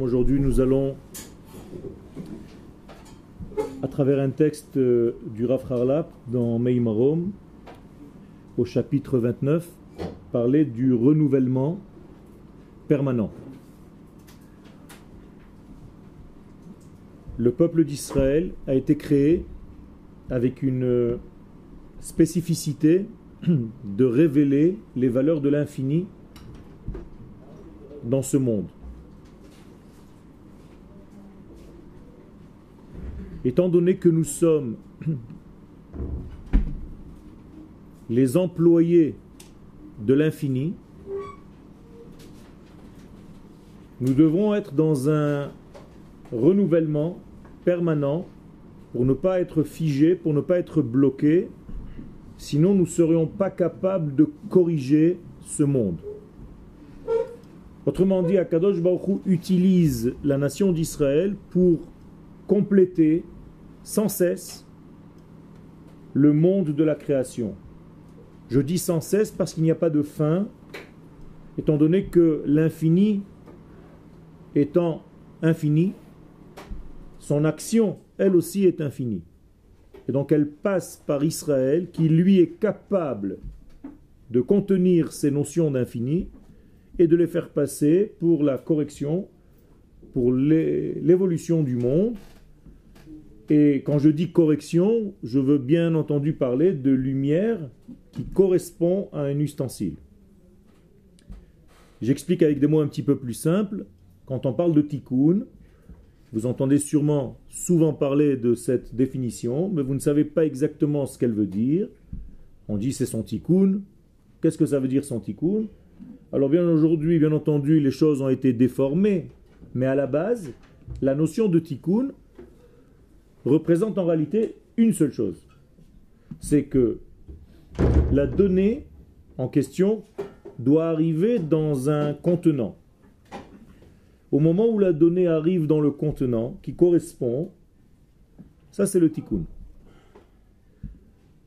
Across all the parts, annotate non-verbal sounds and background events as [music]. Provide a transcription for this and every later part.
Aujourd'hui, nous allons, à travers un texte euh, du Rav Harlap dans Meimarom, au chapitre 29, parler du renouvellement permanent. Le peuple d'Israël a été créé avec une spécificité de révéler les valeurs de l'infini dans ce monde. Étant donné que nous sommes les employés de l'infini, nous devons être dans un renouvellement permanent pour ne pas être figés, pour ne pas être bloqués, sinon nous ne serions pas capables de corriger ce monde. Autrement dit, Akadosh Baruch utilise la nation d'Israël pour compléter sans cesse le monde de la création. Je dis sans cesse parce qu'il n'y a pas de fin, étant donné que l'infini étant infini, son action, elle aussi, est infinie. Et donc elle passe par Israël, qui lui est capable de contenir ces notions d'infini et de les faire passer pour la correction, pour l'évolution du monde. Et quand je dis correction, je veux bien entendu parler de lumière qui correspond à un ustensile. J'explique avec des mots un petit peu plus simples. Quand on parle de tikkun, vous entendez sûrement souvent parler de cette définition, mais vous ne savez pas exactement ce qu'elle veut dire. On dit c'est son tikkun. Qu'est-ce que ça veut dire son tikkun? Alors bien aujourd'hui, bien entendu, les choses ont été déformées, mais à la base, la notion de tikkun représente en réalité une seule chose. C'est que la donnée en question doit arriver dans un contenant. Au moment où la donnée arrive dans le contenant qui correspond, ça c'est le tikkun.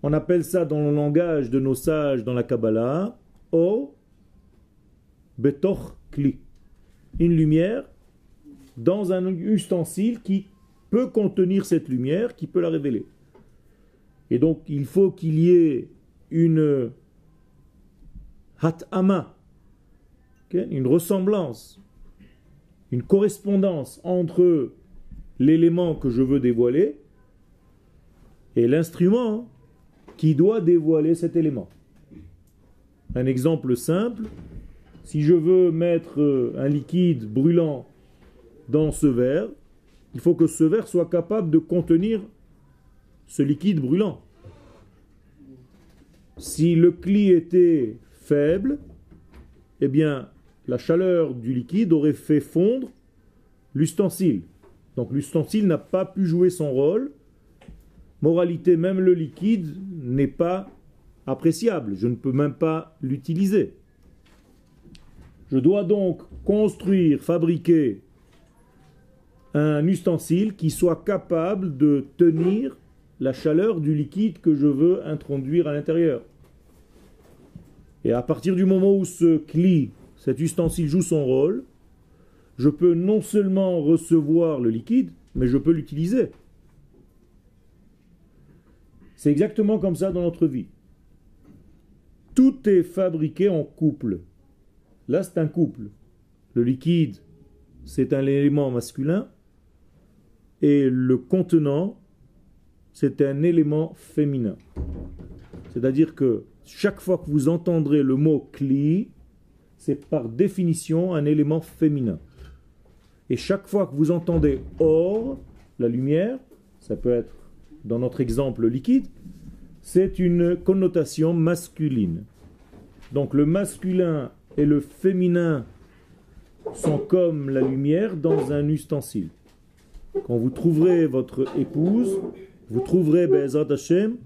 On appelle ça dans le langage de nos sages dans la Kabbalah, O Betoch Kli. Une lumière dans un ustensile qui peut contenir cette lumière, qui peut la révéler. Et donc il faut qu'il y ait une hatama, une ressemblance, une correspondance entre l'élément que je veux dévoiler et l'instrument qui doit dévoiler cet élément. Un exemple simple, si je veux mettre euh, un liquide brûlant dans ce verre, il faut que ce verre soit capable de contenir ce liquide brûlant. Si le cli était faible, eh bien, la chaleur du liquide aurait fait fondre l'ustensile. Donc l'ustensile n'a pas pu jouer son rôle. Moralité, même le liquide n'est pas appréciable. Je ne peux même pas l'utiliser. Je dois donc construire, fabriquer un ustensile qui soit capable de tenir la chaleur du liquide que je veux introduire à l'intérieur. Et à partir du moment où ce cli, cet ustensile joue son rôle, je peux non seulement recevoir le liquide, mais je peux l'utiliser. C'est exactement comme ça dans notre vie. Tout est fabriqué en couple. Là, c'est un couple. Le liquide, c'est un élément masculin et le contenant, c'est un élément féminin. C'est-à-dire que chaque fois que vous entendrez le mot cli, c'est par définition un élément féminin. Et chaque fois que vous entendez or, la lumière, ça peut être dans notre exemple liquide, c'est une connotation masculine. Donc le masculin et le féminin sont comme la lumière dans un ustensile. Quand vous trouverez votre épouse, vous trouverez Be'ezat Hashem,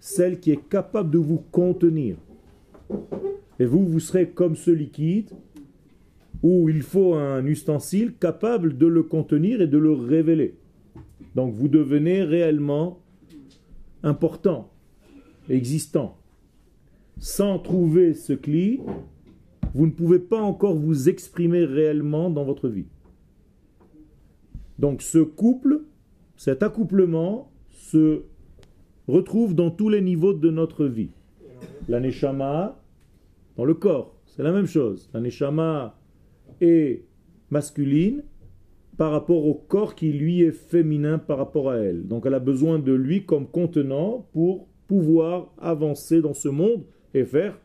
celle qui est capable de vous contenir. Et vous, vous serez comme ce liquide où il faut un ustensile capable de le contenir et de le révéler. Donc vous devenez réellement important, existant. Sans trouver ce cli, vous ne pouvez pas encore vous exprimer réellement dans votre vie. Donc ce couple, cet accouplement se retrouve dans tous les niveaux de notre vie. La neshama dans le corps, c'est la même chose. La neshama est masculine par rapport au corps qui lui est féminin par rapport à elle. Donc elle a besoin de lui comme contenant pour pouvoir avancer dans ce monde et faire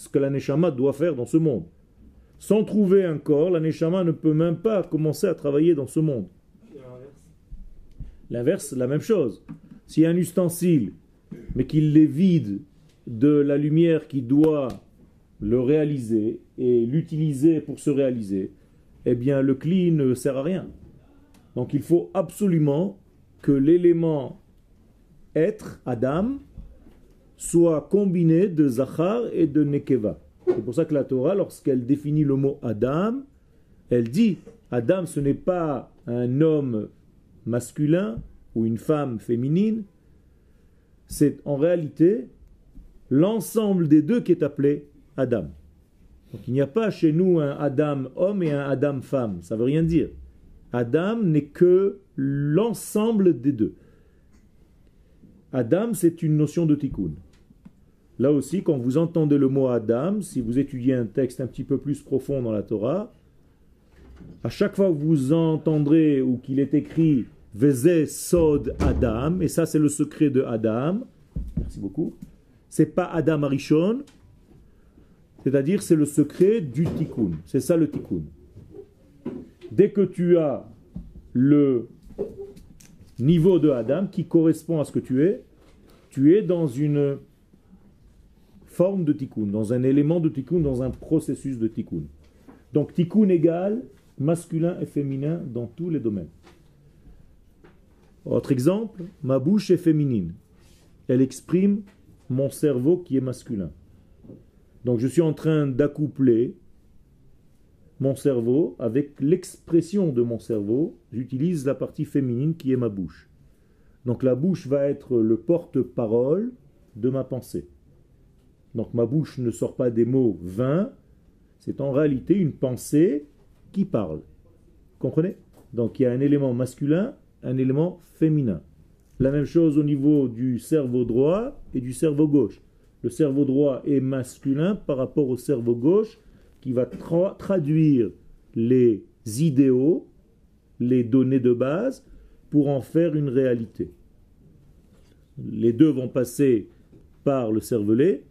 ce que la neshama doit faire dans ce monde. Sans trouver un corps, la neshama ne peut même pas commencer à travailler dans ce monde. L'inverse, la même chose. S'il y a un ustensile, mais qu'il est vide de la lumière qui doit le réaliser et l'utiliser pour se réaliser, eh bien le cli ne sert à rien. Donc il faut absolument que l'élément être, Adam, soit combiné de Zachar et de Nekeva. C'est pour ça que la Torah, lorsqu'elle définit le mot Adam, elle dit Adam, ce n'est pas un homme masculin ou une femme féminine, c'est en réalité l'ensemble des deux qui est appelé Adam. Donc il n'y a pas chez nous un Adam homme et un Adam femme, ça ne veut rien dire. Adam n'est que l'ensemble des deux. Adam, c'est une notion de tikkun. Là aussi, quand vous entendez le mot Adam, si vous étudiez un texte un petit peu plus profond dans la Torah, à chaque fois que vous entendrez ou qu'il est écrit Veze Sod Adam, et ça c'est le secret de Adam, merci beaucoup, c'est pas Adam Arishon, c'est-à-dire, c'est le secret du tikkun. C'est ça le tikkun. Dès que tu as le niveau de Adam qui correspond à ce que tu es, tu es dans une forme de tikkun, dans un élément de tikkun, dans un processus de tikkun. Donc tikkun égale masculin et féminin dans tous les domaines. Autre exemple, ma bouche est féminine. Elle exprime mon cerveau qui est masculin. Donc je suis en train d'accoupler mon cerveau avec l'expression de mon cerveau. J'utilise la partie féminine qui est ma bouche. Donc la bouche va être le porte-parole de ma pensée. Donc ma bouche ne sort pas des mots vains, c'est en réalité une pensée qui parle. Comprenez? Donc il y a un élément masculin, un élément féminin. La même chose au niveau du cerveau droit et du cerveau gauche. Le cerveau droit est masculin par rapport au cerveau gauche qui va traduire les idéaux, les données de base, pour en faire une réalité. Les deux vont passer par le cervelet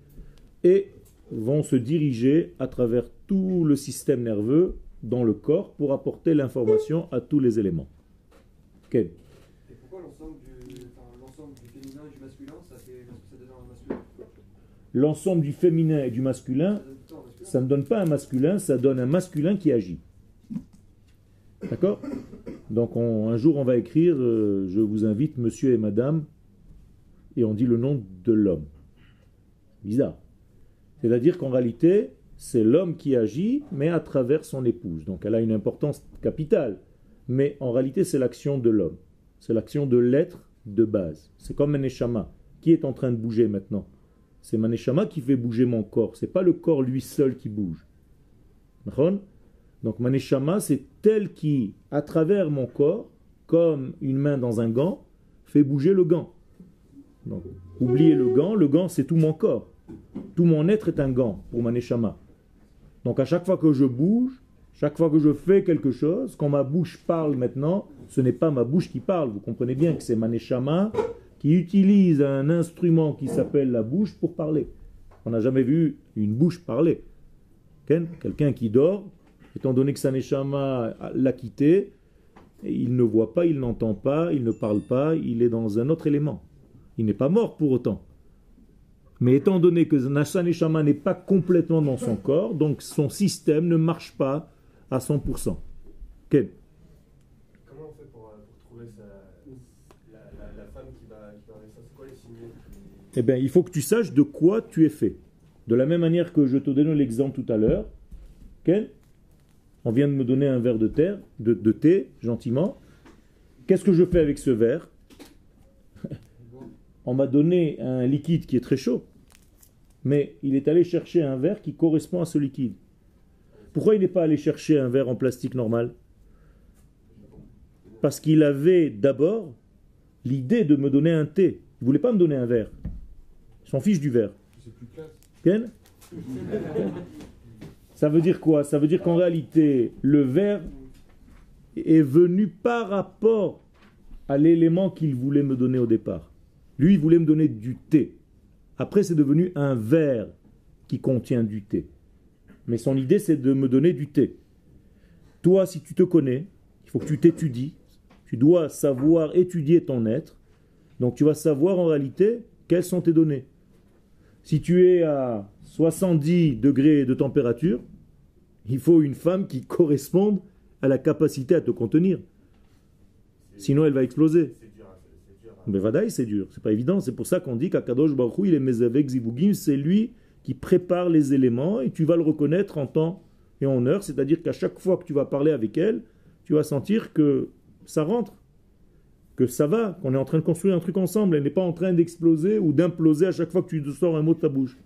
et vont se diriger à travers tout le système nerveux dans le corps pour apporter l'information à tous les éléments. Et pourquoi l'ensemble du, féminin et du masculin, ça, fait, ça masculin? L'ensemble du féminin et du masculin, ça ne donne pas un masculin, ça donne un masculin qui agit. D'accord? Donc un jour on va écrire, euh, je vous invite monsieur et madame, et on dit le nom de l'homme. Bizarre. C'est-à-dire qu'en réalité, c'est l'homme qui agit, mais à travers son épouse. Donc elle a une importance capitale. Mais en réalité, c'est l'action de l'homme. C'est l'action de l'être de base. C'est comme un échama. Qui est en train de bouger maintenant? C'est Maneshama qui fait bouger mon corps. C'est pas le corps lui seul qui bouge. Donc Maneshama, c'est tel qui, à travers mon corps, comme une main dans un gant, fait bouger le gant. Donc, oubliez le gant, le gant c'est tout mon corps. Tout mon être est un gant pour Maneshama. Donc à chaque fois que je bouge, chaque fois que je fais quelque chose, quand ma bouche parle maintenant, ce n'est pas ma bouche qui parle. Vous comprenez bien que c'est Maneshama qui utilise un instrument qui s'appelle la bouche pour parler. On n'a jamais vu une bouche parler. Quelqu'un qui dort, étant donné que sa neshama l'a quitté, il ne voit pas, il n'entend pas, il ne parle pas, il est dans un autre élément. Il n'est pas mort pour autant. Mais étant donné que sa neshama n'est pas complètement dans son corps, donc son système ne marche pas à 100%. Ken Comment on fait pour, euh, trouver la, femme qui va, C'est quoi les signes? Eh bien, il faut que tu saches de quoi tu es fait. De la même manière que je te donne l'exemple tout à l'heure, Ken, on vient de me donner un verre de, terre, de, de thé, gentiment. Qu'est-ce que je fais avec ce verre? [laughs] On m'a donné un liquide qui est très chaud, mais il est allé chercher un verre qui correspond à ce liquide. Pourquoi il n'est pas allé chercher un verre en plastique normal? Parce qu'il avait d'abord l'idée de me donner un thé. Il ne voulait pas me donner un verre. Il s'en fiche du verre. C'est plus classe. Ken? Ça veut dire quoi? Ça veut dire qu'en réalité, le verre est venu par rapport à l'élément qu'il voulait me donner au départ. Lui, il voulait me donner du thé. Après, c'est devenu un verre qui contient du thé. Mais son idée, c'est de me donner du thé. Toi, si tu te connais, il faut que tu t'étudies. Tu dois savoir étudier ton être. Donc tu vas savoir en réalité quelles sont tes données. Si tu es à 70 degrés de température, il faut une femme qui corresponde à la capacité à te contenir. Sinon, elle va exploser. Hein, c'est- dur. c'est dur. C'est pas évident. C'est pour ça qu'on dit qu'Akadosh Baruch il est Mezavek Zibugim, c'est lui qui prépare les éléments et tu vas le reconnaître en temps et en heure. C'est-à-dire qu'à chaque fois que tu vas parler avec elle, tu vas sentir que ça rentre, que ça va, qu'on est en train de construire un truc ensemble. Elle n'est pas en train d'exploser ou d'imploser à chaque fois que tu sors un mot de ta bouche.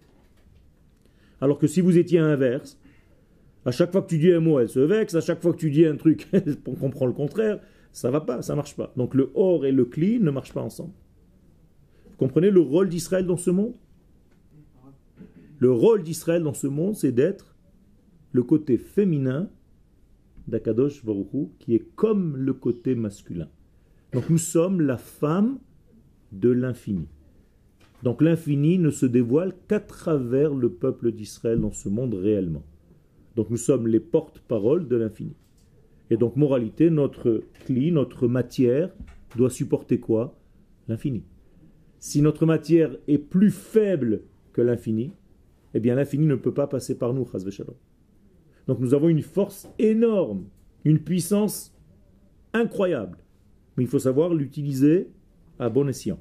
Alors que si vous étiez à l'inverse, à chaque fois que tu dis un mot, elle se vexe, à chaque fois que tu dis un truc, [laughs] on comprend le contraire, ça va pas, ça marche pas. Donc le or et le cli ne marchent pas ensemble. Vous comprenez le rôle d'Israël dans ce monde? Le rôle d'Israël dans ce monde, c'est d'être le côté féminin d'Akadosh Baruch Hu, qui est comme le côté masculin. Donc nous sommes la femme de l'infini. Donc l'infini ne se dévoile qu'à travers le peuple d'Israël dans ce monde réellement. Donc nous sommes les porte-paroles de l'infini. Et donc moralité, notre cli, notre matière doit supporter quoi? L'infini. Si notre matière est plus faible que l'infini, eh bien l'infini ne peut pas passer par nous. Donc nous avons une force énorme, une puissance incroyable. Mais il faut savoir l'utiliser à bon escient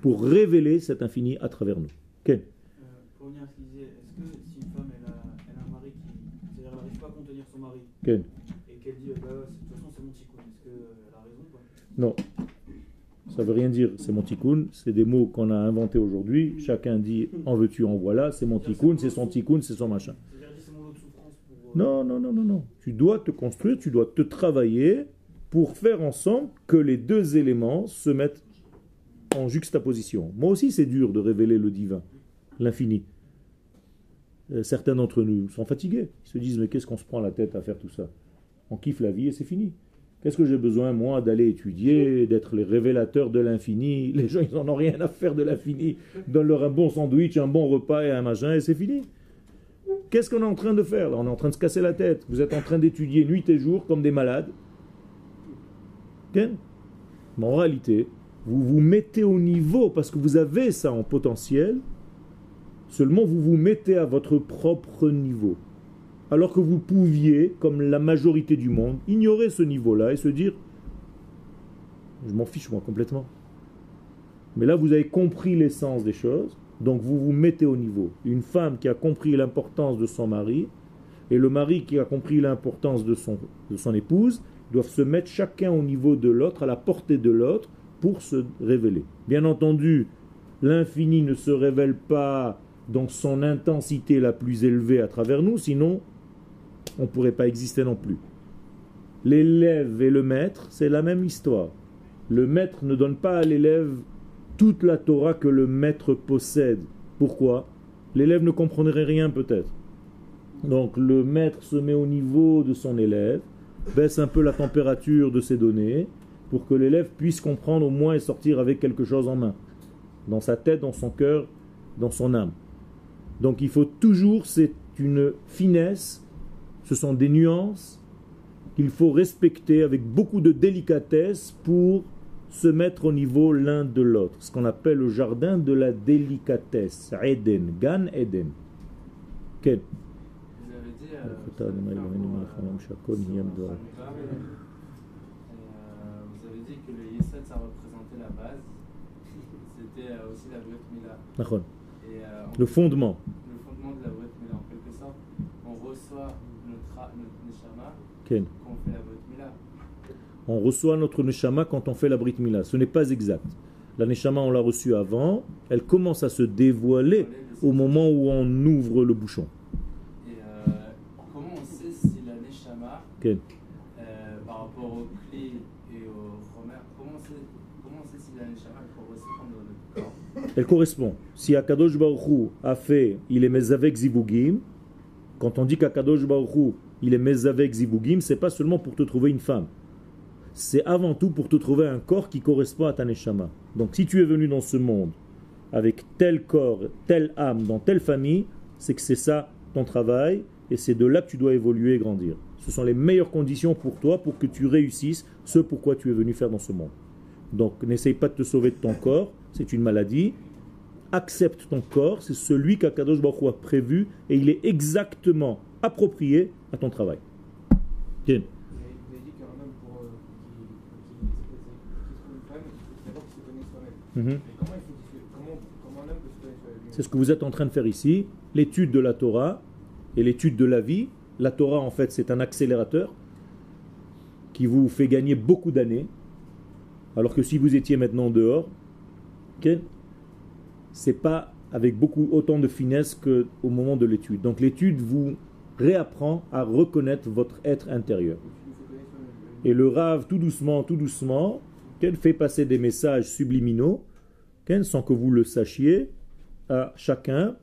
pour révéler cet infini à travers nous. Ken Euh, pour revenir à ce qu'il disait, est-ce que si une femme elle a, elle a un mari qui. C'est-à-dire elle n'arrive pas à contenir son mari Ken qu'elle dit euh, bah, de toute façon c'est mon est-ce qu'elle a raison Non. Ça veut rien dire, c'est mon tikkun, c'est des mots qu'on a inventés aujourd'hui. Chacun dit en veux-tu, en voilà, c'est mon tikkun, c'est son tikkun, c'est son machin. Pour. euh, Non, non, non, non, non. Tu dois te construire, tu dois te travailler pour faire ensemble que les deux éléments se mettent en juxtaposition. Moi aussi, c'est dur de révéler le divin, l'infini. Euh, Certains d'entre nous sont fatigués. Ils se disent, mais qu'est-ce qu'on se prend la tête à faire tout ça? On kiffe la vie et c'est fini. Qu'est-ce que j'ai besoin, moi, d'aller étudier, d'être les révélateurs de l'infini? [laughs] Les gens, ils n'en ont rien à faire de l'infini. Donne-leur un bon sandwich, un bon repas et un machin, et c'est fini. Qu'est-ce qu'on est en train de faire là? On est en train de se casser la tête. Vous êtes en train d'étudier nuit et jour comme des malades. Mais en réalité, vous vous mettez au niveau parce que vous avez ça en potentiel. Seulement vous vous mettez à votre propre niveau. Alors que vous pouviez, comme la majorité du monde, ignorer ce niveau-là et se dire Je m'en fiche moi complètement. Mais là, vous avez compris l'essence des choses, donc vous vous mettez au niveau. Une femme qui a compris l'importance de son mari et le mari qui a compris l'importance de son, épouse doivent se mettre chacun au niveau de l'autre, à la portée de l'autre, pour se révéler. Bien entendu, l'infini ne se révèle pas dans son intensité la plus élevée à travers nous, sinon on ne pourrait pas exister non plus. L'élève et le maître, c'est la même histoire. Le maître ne donne pas à l'élève toute la Torah que le maître possède. Pourquoi? L'élève ne comprendrait rien peut-être. Donc le maître se met au niveau de son élève, baisse un peu la température de ses données, pour que l'élève puisse comprendre au moins et sortir avec quelque chose en main, dans sa tête, dans son cœur, dans son âme. Donc il faut toujours, c'est une finesse, ce sont des nuances qu'il faut respecter avec beaucoup de délicatesse pour se mettre au niveau l'un de l'autre. Ce qu'on appelle le jardin de la délicatesse. Eden, Gan Eden. Quel Vous avez dit. euh, vous avez dit que le Yesod ça représentait la base. C'était euh, aussi la Brit Mila. Et euh, Le fondement. le fondement de la Brit Mila, en quelque sorte, on reçoit Neshama on la. On reçoit notre neshama quand on fait la Brit Mila. Ce n'est pas exact. La neshama, on l'a reçue avant. Elle commence à se dévoiler au moment où on ouvre le bouchon. Et euh, comment on sait si Neshama, כן. euh, par rapport au clé et au Romer, comment comment c'est si la Neshama elle correspond le corps? Elle correspond. Si Akadosh Baruch Hu a fait, il est mezavek zivugim, quand on dit qu'Akadosh Baruch Hu, il est mezavek zivugim, c'est pas seulement pour te trouver une femme. C'est avant tout pour te trouver un corps qui correspond à ta neshama. Donc si tu es venu dans ce monde avec tel corps, telle âme, dans telle famille, c'est que c'est ça ton travail et c'est de là que tu dois évoluer et grandir. Ce sont les meilleures conditions pour toi pour que tu réussisses ce pourquoi tu es venu faire dans ce monde. Donc n'essaye pas de te sauver de ton corps, c'est une maladie. Accepte ton corps, c'est celui qu'Akadosh Baruch a prévu et il est exactement approprié à ton travail. Bien. C'est ce que vous êtes en train de faire ici, l'étude de la Torah et l'étude de la vie. La Torah, en fait, c'est un accélérateur qui vous fait gagner beaucoup d'années, alors que si vous étiez maintenant dehors, ok, c'est pas avec beaucoup autant de finesse qu'au moment de l'étude. Donc l'étude vous réapprend à reconnaître votre être intérieur. Et le Rav, tout doucement, tout doucement, qu'elle fait passer des messages subliminaux, qu'elle, sans que vous le sachiez, à chacun.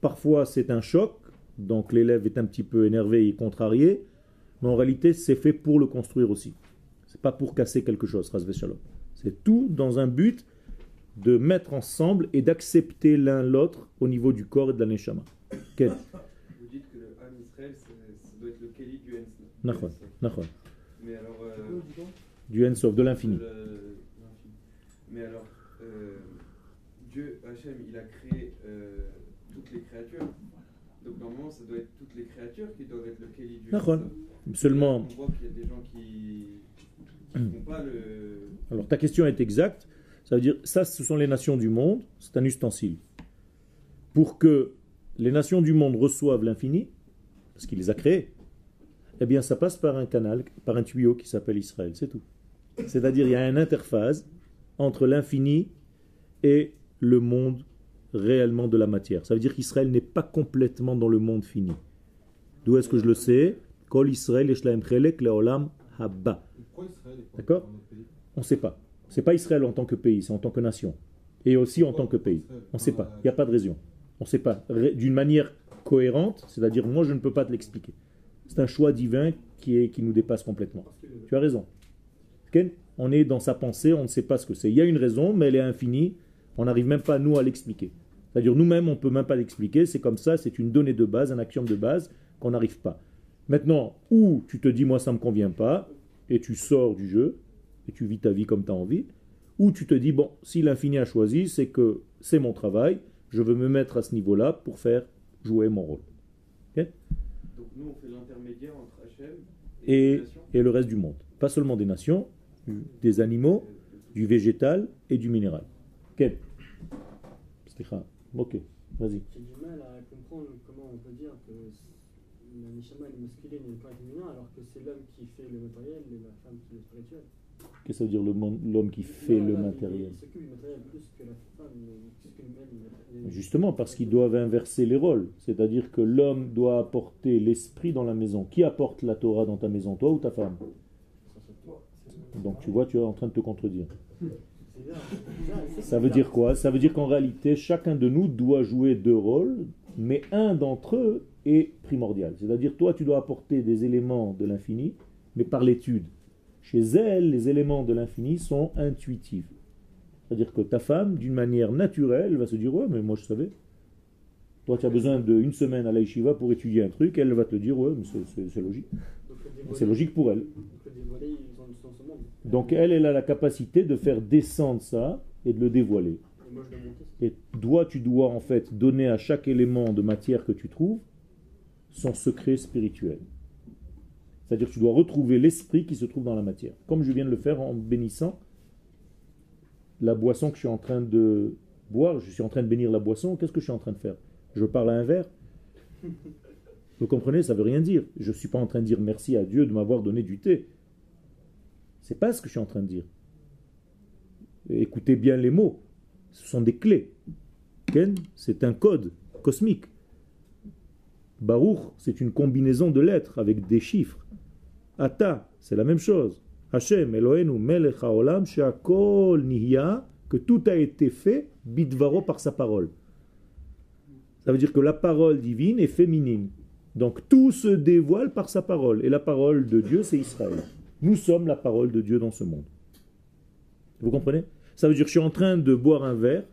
Parfois, c'est un choc, donc l'élève est un petit peu énervé et contrarié, mais en réalité, c'est fait pour le construire aussi. C'est pas pour casser quelque chose. C'est tout dans un but de mettre ensemble et d'accepter l'un l'autre au niveau du corps et de la neshama Vous dites que le Ham Israël, c'est- ça doit être le Kéli du Hens. Nachon, nachon. Mais alors. euh, Du Ensof, de l'infini. Mais alors, euh, Dieu, Hachem, il a créé euh, toutes les créatures. Donc normalement, ça doit être toutes les créatures qui doivent être le Kéli du Nachon. Seulement, On voit qu'il y a des gens qui ne font pas le. Alors ta question est exacte. Ça veut dire, ça, ce sont les nations du monde, c'est un ustensile. Pour que les nations du monde reçoivent l'infini, parce qu'il les a créés, eh bien ça passe par un canal, par un tuyau qui s'appelle Israël, c'est tout. C'est-à-dire, il y a une interface entre l'infini et le monde réellement de la matière. Ça veut dire qu'Israël n'est pas complètement dans le monde fini. D'où est-ce que je le sais? Kol Israël Leolam Haba. D'accord? On ne sait pas. C'est pas Israël en tant que pays, c'est en tant que nation. Et aussi en tant que pays. On ne sait pas. Il n'y a pas de raison. On ne sait pas. D'une manière cohérente, c'est-à-dire moi je ne peux pas te l'expliquer. C'est un choix divin qui, est, qui nous dépasse complètement. Tu as raison. On est dans sa pensée, on ne sait pas ce que c'est. Il y a une raison, mais elle est infinie. On n'arrive même pas, nous, à l'expliquer. C'est-à-dire, nous-mêmes, on ne peut même pas l'expliquer. C'est comme ça, c'est une donnée de base, un axiome de base qu'on n'arrive pas. Maintenant, ou tu te dis, moi, ça ne me convient pas, et tu sors du jeu, et tu vis ta vie comme tu as envie, ou tu te dis, bon, si l'infini a choisi, c'est que c'est mon travail, je veux me mettre à ce niveau-là pour faire jouer mon rôle. Nous, on fait l'intermédiaire entre Hachem Et, et, et le reste du monde. Pas seulement des nations, des animaux, du végétal et du minéral. Quel? Ok, vas-y. J'ai du mal à comprendre comment on peut dire que la Neshama est masculine et le corps est féminin alors que c'est l'homme qui fait le matériel et la femme qui fait le spirituel. Qu'est-ce que ça veut dire l'homme qui fait Non, le matériel. Justement, parce qu'ils doivent inverser les rôles. C'est-à-dire que l'homme doit apporter l'esprit dans la maison. Qui apporte la Torah dans ta maison, toi ou ta femme? Donc tu vois, tu es en train de te contredire. Ça veut dire quoi? Ça veut dire qu'en réalité, chacun de nous doit jouer deux rôles, mais un d'entre eux est primordial. C'est-à-dire, toi, tu dois apporter des éléments de l'infini, mais par l'étude. Chez elle, les éléments de l'infini sont intuitifs. C'est-à-dire que ta femme, d'une manière naturelle, va se dire Ouais, mais moi je savais. Toi, tu as besoin d'une semaine à l'Aïshiva pour étudier un truc, elle va te dire Ouais, mais c'est- logique. C'est logique pour elle. donc, elle, elle a la capacité de faire descendre ça et de le dévoiler. Et toi, tu dois en fait donner à chaque élément de matière que tu trouves son secret spirituel. C'est-à-dire que tu dois retrouver l'esprit qui se trouve dans la matière. Comme je viens de le faire en bénissant la boisson que je suis en train de boire, je suis en train de bénir la boisson, qu'est-ce que je suis en train de faire? Je parle à un verre? Vous comprenez? Ça veut rien dire. Je ne suis pas en train de dire merci à Dieu de m'avoir donné du thé. C'est pas ce que je suis en train de dire. Écoutez bien les mots. Ce sont des clés. Ken, c'est un code cosmique. Baruch, c'est une combinaison de lettres avec des chiffres. Ata, c'est la même chose. Hashem, Elohenu, Melech haolam, nihya, que tout a été fait, bidvaro par sa parole. Ça veut dire que la parole divine est féminine. Donc tout se dévoile par sa parole. Et la parole de Dieu, c'est Israël. Nous sommes la parole de Dieu dans ce monde. Vous comprenez? Ça veut dire que je suis en train de boire un verre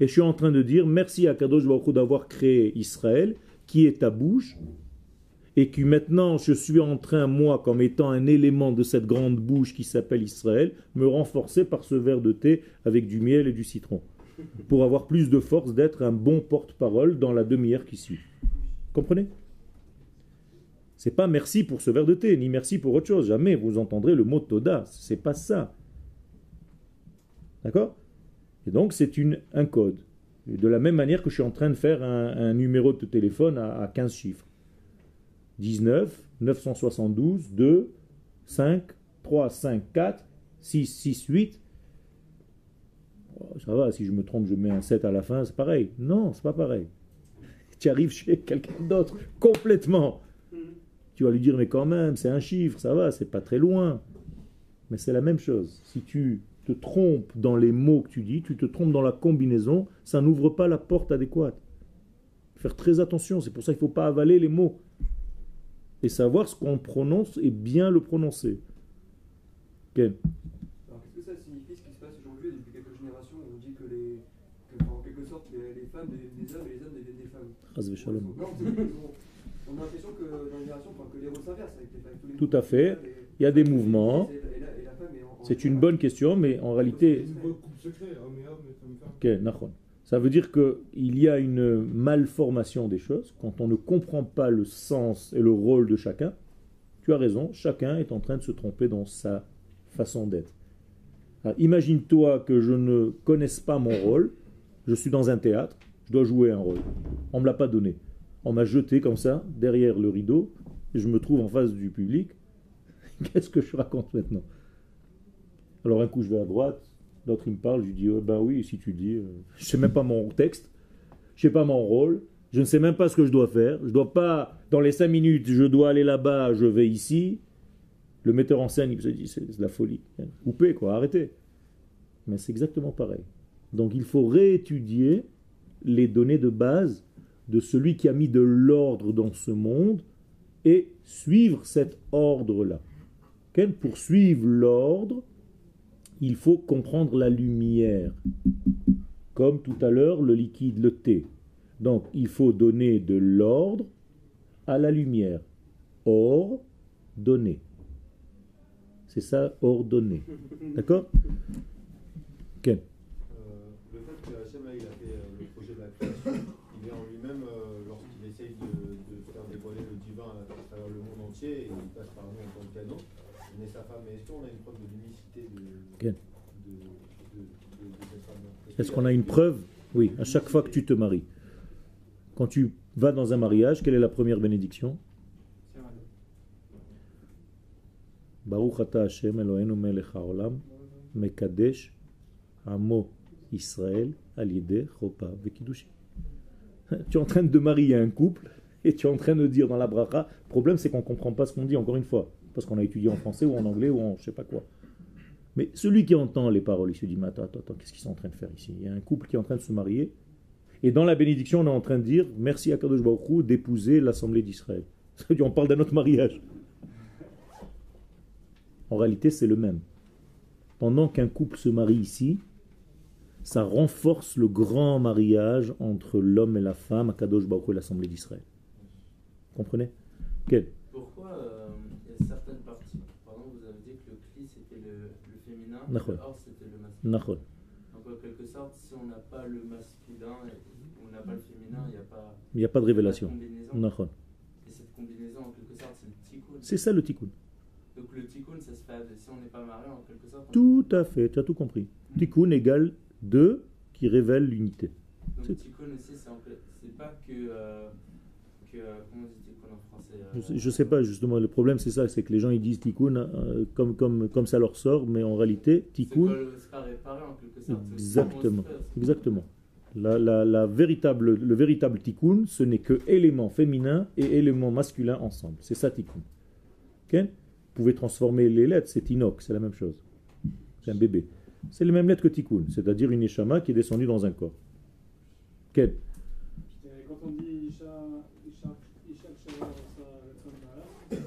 et je suis en train de dire merci à Kadosh Baruch d'avoir créé Israël, qui est ta bouche, et que maintenant je suis en train, moi, comme étant un élément de cette grande bouche qui s'appelle Israël, me renforcer par ce verre de thé avec du miel et du citron, pour avoir plus de force d'être un bon porte-parole dans la demi-heure qui suit. Comprenez? C'est pas merci pour ce verre de thé, ni merci pour autre chose. Jamais vous entendrez le mot Toda. C'est pas ça. D'accord? Et donc c'est un code. De la même manière que je suis en train de faire un, un numéro de téléphone à, à 15 chiffres. 19, 972, 2, 5, 3, 5, 4, 6, 6, 8. Oh, ça va, si je me trompe, je mets un 7 à la fin, c'est pareil. Non, c'est pas pareil. [laughs] Tu arrives chez quelqu'un d'autre, complètement. Tu vas lui dire, mais quand même, c'est un chiffre, ça va, c'est pas très loin. Mais c'est la même chose. Si tu te trompes dans les mots que tu dis, tu te trompes dans la combinaison, ça n'ouvre pas la porte adéquate. Faire très attention, c'est pour ça qu'il ne faut pas avaler les mots. Et savoir ce qu'on prononce et bien le prononcer. Ken Alors qu'est-ce que ça signifie ce qui se passe aujourd'hui? Depuis quelques générations où on dit que les. que, en quelque sorte les, les femmes deviennent des hommes et les hommes deviennent des femmes v'shalom. Non, c'est- on, on a l'impression que dans les générations, enfin, que les rôles s'inversent avec les femmes. tous les Tout à fait. et- Il y a des mouvements. C'est une bonne question, mais en réalité, coupe secret, homme et homme, et femme Ça veut dire qu'il y a une malformation des choses quand on ne comprend pas le sens et le rôle de chacun. Tu as raison, chacun est en train de se tromper dans sa façon d'être. Alors, Imagine-toi que je ne connaisse pas mon rôle, je suis dans un théâtre, je dois jouer un rôle. On ne me l'a pas donné. On m'a jeté comme ça, derrière le rideau, et je me trouve en face du public. [laughs] Qu'est-ce que je raconte maintenant? Alors un coup je vais à droite, L'autre, il me parle, je dis, oh, ben oui, si tu dis, euh, je sais même pas mon texte, je sais pas mon rôle, je ne sais même pas ce que je dois faire, je dois pas, dans les cinq minutes, je dois aller là-bas, je vais ici. Le metteur en scène, il se dit, c'est de la folie. Coupez, quoi, arrêtez. Mais c'est exactement pareil. Donc il faut réétudier les données de base de celui qui a mis de l'ordre dans ce monde et suivre cet ordre-là. Pour suivre l'ordre, il faut comprendre la lumière. Comme tout à l'heure, le liquide, le thé. Donc, il faut donner de l'ordre à la lumière. Or, donner. C'est ça, ordonner. D'accord? Ken Euh, le fait que Hachem a fait euh, le projet de la création, il est en lui-même, euh, lorsqu'il essaye de, de faire dévoiler le divin à, travers le monde entier, et il passe par nous en tant que il est sa femme. Mais est-ce qu'on a une preuve de l'unicité de, Est-ce qu'on a une preuve Oui, à chaque fois que tu te maries. Quand tu vas dans un mariage, quelle est la première bénédiction. Baruch ata Hashem Eloheinu melech haolam mekadesh amo Israël al chopa vekidushi. Tu es en train de marier un couple et tu es en train de dire dans la bracha, le problème c'est qu'on ne comprend pas ce qu'on dit encore une fois, parce qu'on a étudié en français ou en anglais ou en je sais pas quoi. Mais celui qui entend les paroles, il se dit, mais attends, attends, qu'est-ce qu'ils sont en train de faire ici? Il y a un couple qui est en train de se marier, et dans la bénédiction, on est en train de dire, merci à Kadosh Baruch d'épouser l'assemblée d'Israël. [laughs] On parle d'un autre mariage. En réalité, c'est le même. Pendant qu'un couple se marie ici, ça renforce le grand mariage entre l'homme et la femme, à Kadosh Baruch et l'assemblée d'Israël. Comprenez? Quel? Pourquoi euh, il y a certaines parties Par exemple, vous avez dit que le cli c'était le, le c'était le masculin. Nahon. Donc en quelque sorte, si on n'a pas le masculin on n'a pas le féminin, il n'y a pas, Il n'y a pas de révélation. Nahon. Et cette combinaison, en quelque sorte, c'est le tikkun. C'est ça le tikkun. Donc le tikkun, ça se fait si on n'est pas marié, en quelque sorte. on- Tout à fait, tu as tout compris. Tikkun égale 2 qui révèle l'unité. Donc tikkun aussi, c'est en fait- pas que, euh, que euh, comment dit tikkun en français euh, Je sais, je sais pas, justement, le problème c'est ça, c'est que les gens ils disent tikkun euh, comme, comme, comme ça leur sort, mais en réalité, tikkun, Exactement. exactement. La, la, la véritable, le véritable tikkun, ce n'est que élément féminin et élément masculin ensemble. C'est ça tikkun. Ok? Pouvez transformer les lettres, c'est inox, c'est la même chose. C'est un bébé. C'est les mêmes lettres que tikkun, c'est-à-dire une neshama qui est descendue dans un corps. Quel Et quand on dit Isha, Isha, Isha, Kshavar, ça, ça, Ok. ça veut dire ça en fait, que la, que la Isha, c'est le clé du.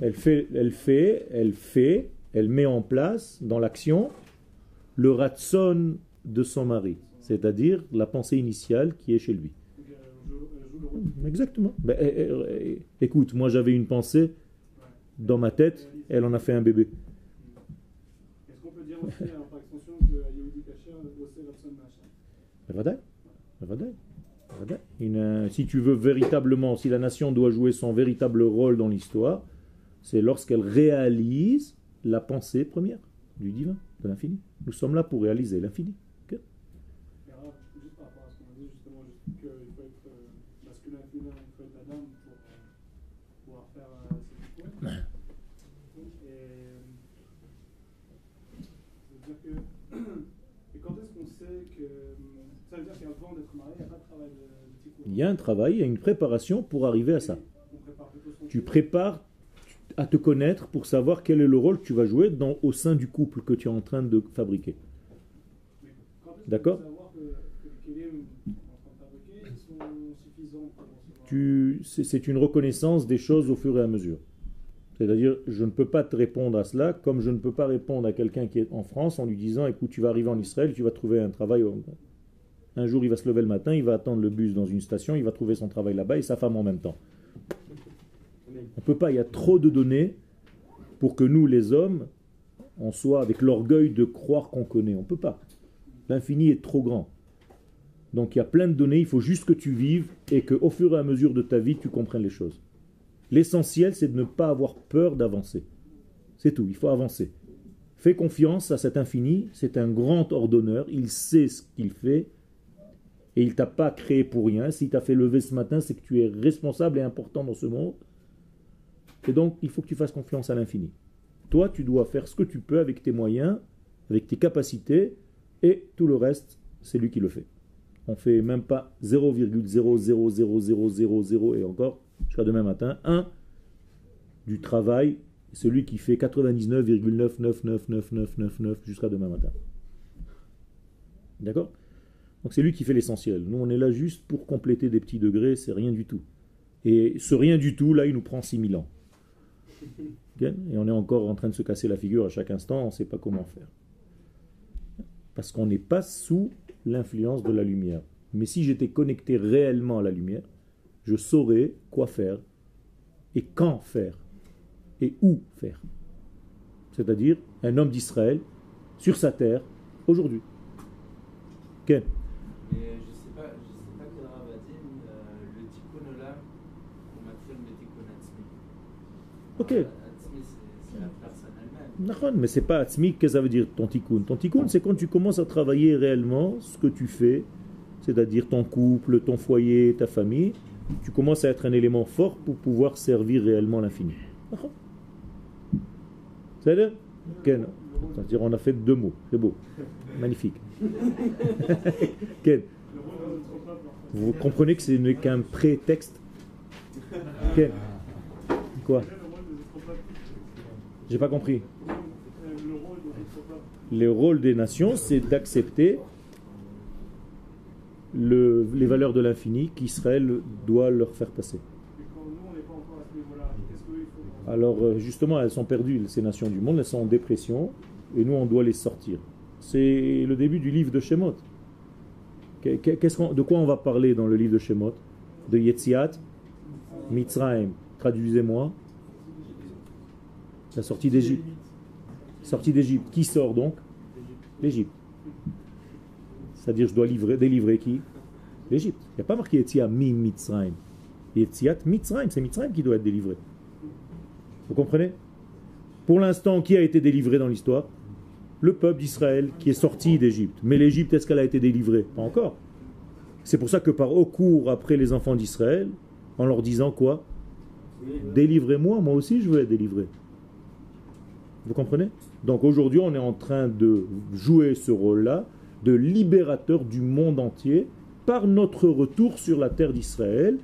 Elle fait, elle fait, elle fait, elle met en place dans l'action le ratson de son mari, c'est-à-dire la pensée initiale qui est chez lui. Exactement. Ben, eh, eh, écoute, moi j'avais une pensée dans ma tête, elle en a fait un bébé. Est-ce qu'on peut dire aussi, par extension, que Yehudi Kacher bossait. Bevadai. Euh, si tu veux véritablement, si la nation doit jouer son véritable rôle dans l'histoire, c'est lorsqu'elle réalise la pensée première du divin, de l'infini. Nous sommes là pour réaliser l'infini. Et alors, juste par rapport à ce qu'on a dit justement, juste qu'il faut être euh, masculin, féminin, il faut être la dame pour euh, pouvoir faire euh, ces trucs. Et euh, ça veut dire que. Et quand est-ce qu'on sait que. Ça veut dire qu'avant d'être marié, il n'y a pas de travail de, de tikkun. Il y a un travail, il y a une préparation pour arriver à ça. Tu prépares à te connaître pour savoir quel est le rôle que tu vas jouer au sein du couple que tu es en train de fabriquer. D'accord? c'est, une reconnaissance des choses au fur et à mesure. C'est-à-dire, je ne peux pas te répondre à cela comme je ne peux pas répondre à quelqu'un qui est en France en lui disant, écoute, tu vas arriver en Israël, tu vas trouver un travail. Un jour, il va se lever le matin, il va attendre le bus dans une station, il va trouver son travail là-bas et sa femme en même temps. On ne peut pas, il y a trop de données pour que nous, les hommes, on soit avec l'orgueil de croire qu'on connaît. On ne peut pas. L'infini est trop grand. Donc il y a plein de données, il faut juste que tu vives et qu'au fur et à mesure de ta vie, tu comprennes les choses. L'essentiel, c'est de ne pas avoir peur d'avancer. C'est tout, il faut avancer. Fais confiance à cet infini, c'est un grand ordonneur, il sait ce qu'il fait et il t'a pas créé pour rien. S'il t'a fait lever ce matin, c'est que tu es responsable et important dans ce monde. Et donc, il faut que tu fasses confiance à l'infini. Toi, tu dois faire ce que tu peux avec tes moyens, avec tes capacités, et tout le reste, c'est lui qui le fait. On fait même pas 0,000000 et encore, jusqu'à demain matin, 1 du travail, celui qui fait 99,999999 jusqu'à demain matin. D'accord? Donc c'est lui qui fait l'essentiel. Nous, on est là juste pour compléter des petits degrés, c'est rien du tout. Et ce rien du tout, là, il nous prend 6000 ans. Et on est encore en train de se casser la figure à chaque instant, on ne sait pas comment faire. Parce qu'on n'est pas sous l'influence de la lumière. Mais si j'étais connecté réellement à la lumière, je saurais quoi faire et quand faire et où faire. C'est-à-dire un homme d'Israël sur sa terre aujourd'hui. Ken Mais je sais pas, je sais pas quel Rav a dit, mais, euh, le tikkun olam, on m'a fait le tikkun atzmi. Ok. Euh, Atzmi, c'est c'est la personne elle-même. Nachon, mais c'est pas atzmi, qu'est-ce que ça veut dire ton tikkun? Ton tikkun, c'est quand tu commences à travailler réellement ce que tu fais, c'est-à-dire ton couple, ton foyer, ta famille, tu commences à être un élément fort pour pouvoir servir réellement l'infini. C'est-à-dire? Ken. C'est-à-dire on a fait deux mots, c'est beau, magnifique. [laughs] Ken, vous comprenez que ce n'est qu'un prétexte? Ken. Quoi Quel est le rôle de notre peuple J'ai pas compris. Le rôle des nations, c'est d'accepter le- les valeurs de l'infini qu'Israël doit leur faire passer. Alors euh, justement, elles sont perdues, ces nations du monde, elles sont en dépression, et nous, on doit les sortir. C'est le début du livre de Shemot. Qu'est-ce qu'on- de quoi on va parler dans le livre de Shemot? De Yetziat, Mitzrayim. Traduisez-moi. La sortie d'Égypte. Sortie d'Égypte. Qui sort donc? L'Égypte. C'est-à-dire, je dois livrer, délivrer qui? L'Égypte. Il n'y a pas marqué Yetziat mi Mitzrayim, c'est Mitzrayim qui doit être délivré. Vous comprenez? Pour l'instant, qui a été délivré dans l'histoire? Le peuple d'Israël qui est sorti d'Égypte. Mais l'Égypte, est-ce qu'elle a été délivrée? Pas encore. C'est pour ça que par au cours après les enfants d'Israël, en leur disant quoi? Délivrez-moi, moi aussi je veux être délivré. Vous comprenez? Donc aujourd'hui, on est en train de jouer ce rôle-là de libérateur du monde entier par notre retour sur la terre d'Israël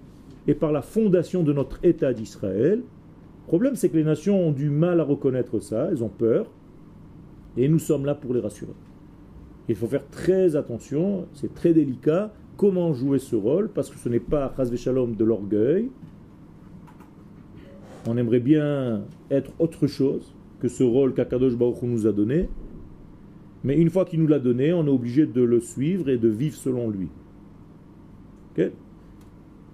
et par la fondation de notre État d'Israël. Le problème, c'est que les nations ont du mal à reconnaître ça, elles ont peur, et nous sommes là pour les rassurer. Il faut faire très attention, c'est très délicat, comment jouer ce rôle, parce que ce n'est pas, Shalom, de l'orgueil. On aimerait bien être autre chose que ce rôle qu'Akadosh Baruch nous a donné, mais une fois qu'il nous l'a donné, on est obligé de le suivre et de vivre selon lui.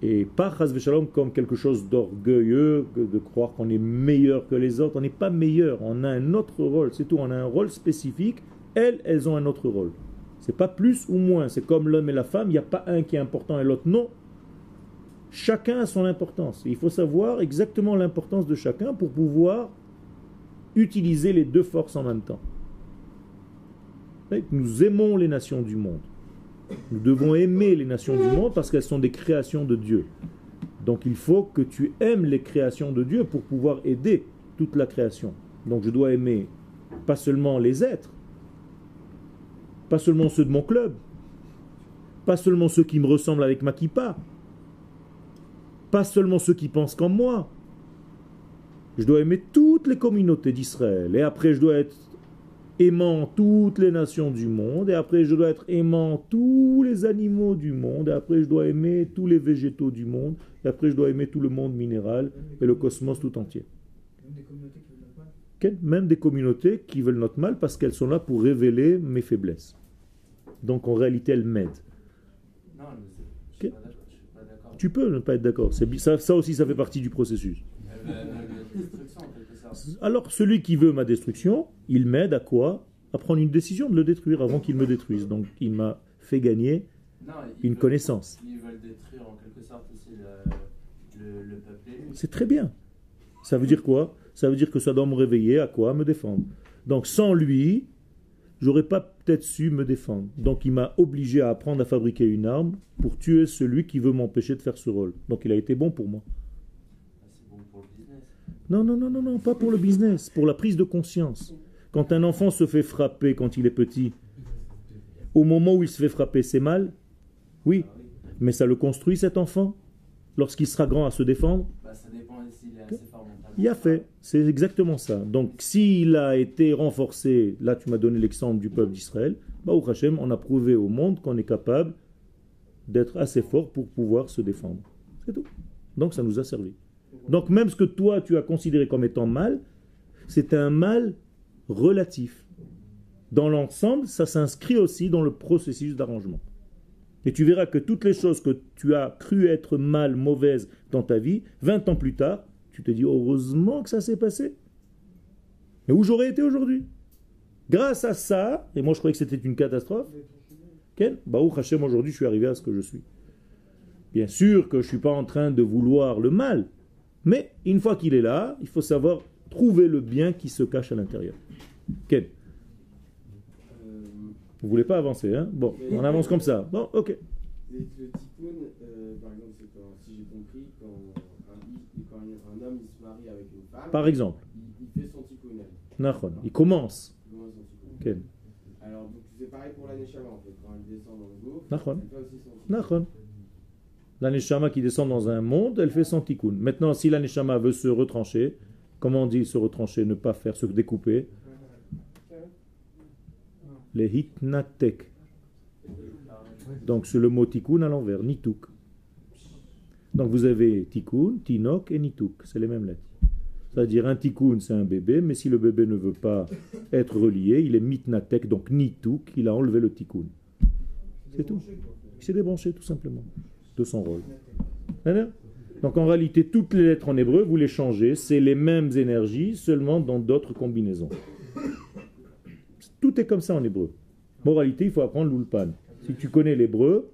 Et pas Shalom comme quelque chose d'orgueilleux, de croire qu'on est meilleur que les autres. On n'est pas meilleur, on a un autre rôle, c'est tout. On a un rôle spécifique. Elles, elles ont un autre rôle. C'est pas plus ou moins. C'est comme l'homme et la femme. Il n'y a pas un qui est important et l'autre non. Chacun a son importance. Il faut savoir exactement l'importance de chacun pour pouvoir utiliser les deux forces en même temps. Nous aimons les nations du monde. Nous devons aimer les nations du monde parce qu'elles sont des créations de Dieu. Donc il faut que tu aimes les créations de Dieu pour pouvoir aider toute la création. Donc je dois aimer pas seulement les êtres, pas seulement ceux de mon club, pas seulement ceux qui me ressemblent avec ma kippa, pas seulement ceux qui pensent comme moi. Je dois aimer toutes les communautés d'Israël. Et après, je dois être aimant toutes les nations du monde, et après je dois être aimant tous les animaux du monde, et après je dois aimer tous les végétaux du monde, et après je dois aimer tout le monde minéral et le cosmos tout entier. Même des communautés qui veulent notre mal parce qu'elles sont là pour révéler mes faiblesses. Donc en réalité elles m'aident. Tu peux ne pas être d'accord. Ça, ça aussi ça fait partie du processus. Alors celui qui veut ma destruction, il m'aide à quoi? À prendre une décision de le détruire avant qu'il me détruise. Donc il m'a fait gagner Non, une connaissance. Ils veulent détruire en quelque sorte aussi le, le, le peuple élu. C'est très bien. Ça veut dire quoi? Ça veut dire que ça doit me réveiller à quoi? Me défendre. Donc sans lui, j'aurais pas peut-être su me défendre. Donc il m'a obligé à apprendre à fabriquer une arme pour tuer celui qui veut m'empêcher de faire ce rôle. Donc il a été bon pour moi. Ah, C'est bon pour le business. Non, non, non, non, non, pas pour le business, pour la prise de conscience. Quand un enfant se fait frapper quand il est petit, au moment où il se fait frapper, c'est mal? Oui, mais ça le construit cet enfant? Lorsqu'il sera grand à se défendre? Bah, ça dépend s'il est assez fort mentalement. Il a fait, c'est exactement ça. Donc s'il a été renforcé, là tu m'as donné l'exemple du peuple d'Israël, bah au Hachem, on a prouvé au monde qu'on est capable d'être assez fort pour pouvoir se défendre. C'est tout. Donc ça nous a servi. Donc même ce que toi tu as considéré comme étant mal, c'est un mal relatif. Dans l'ensemble, ça s'inscrit aussi dans le processus d'arrangement. Et tu verras que toutes les choses que tu as cru être mal, mauvaises dans ta vie, 20 ans plus tard, tu te dis heureusement que ça s'est passé. Mais où j'aurais été aujourd'hui? Grâce à ça, et moi je croyais que c'était une catastrophe, Ken, Baruch Hashem, aujourd'hui je suis arrivé à ce que je suis. Bien sûr que je ne suis pas en train de vouloir le mal, mais une fois qu'il est là, il faut savoir trouver le bien qui se cache à l'intérieur. Ken, vous voulez pas avancer, hein? Bon, on avance comme ça. Bon, ok. le tikkun, euh, par exemple, c'est quand, si j'ai compris, quand un, quand un homme il se marie avec une femme, Par exemple, il, il fait son tikkun. il commence. Il commence son tikkun. Ken, Alors, c'est pareil pour la Neshama en fait, quand elle descend dans le gouffre, Nachon. elle fait aussi son tikkun. La Neshama qui descend dans un monde, elle fait son tikkun. Maintenant, si la Neshama veut se retrancher, comment on dit se retrancher, ne pas faire se découper? Les hitnatek. Donc c'est le mot tikkun à l'envers, nituk. Donc vous avez tikkun, tinok et nituk, c'est les mêmes lettres. C'est-à-dire un tikkun c'est un bébé, mais si le bébé ne veut pas être relié, il est mitnatek, donc nituk, il a enlevé le tikkun. C'est tout. Il s'est débranché tout simplement de son rôle. Donc en réalité, toutes les lettres en hébreu, vous les changez, c'est les mêmes énergies, seulement dans d'autres combinaisons. Tout est comme ça en hébreu. Moralité, il faut apprendre l'ulpan. Si tu connais l'hébreu,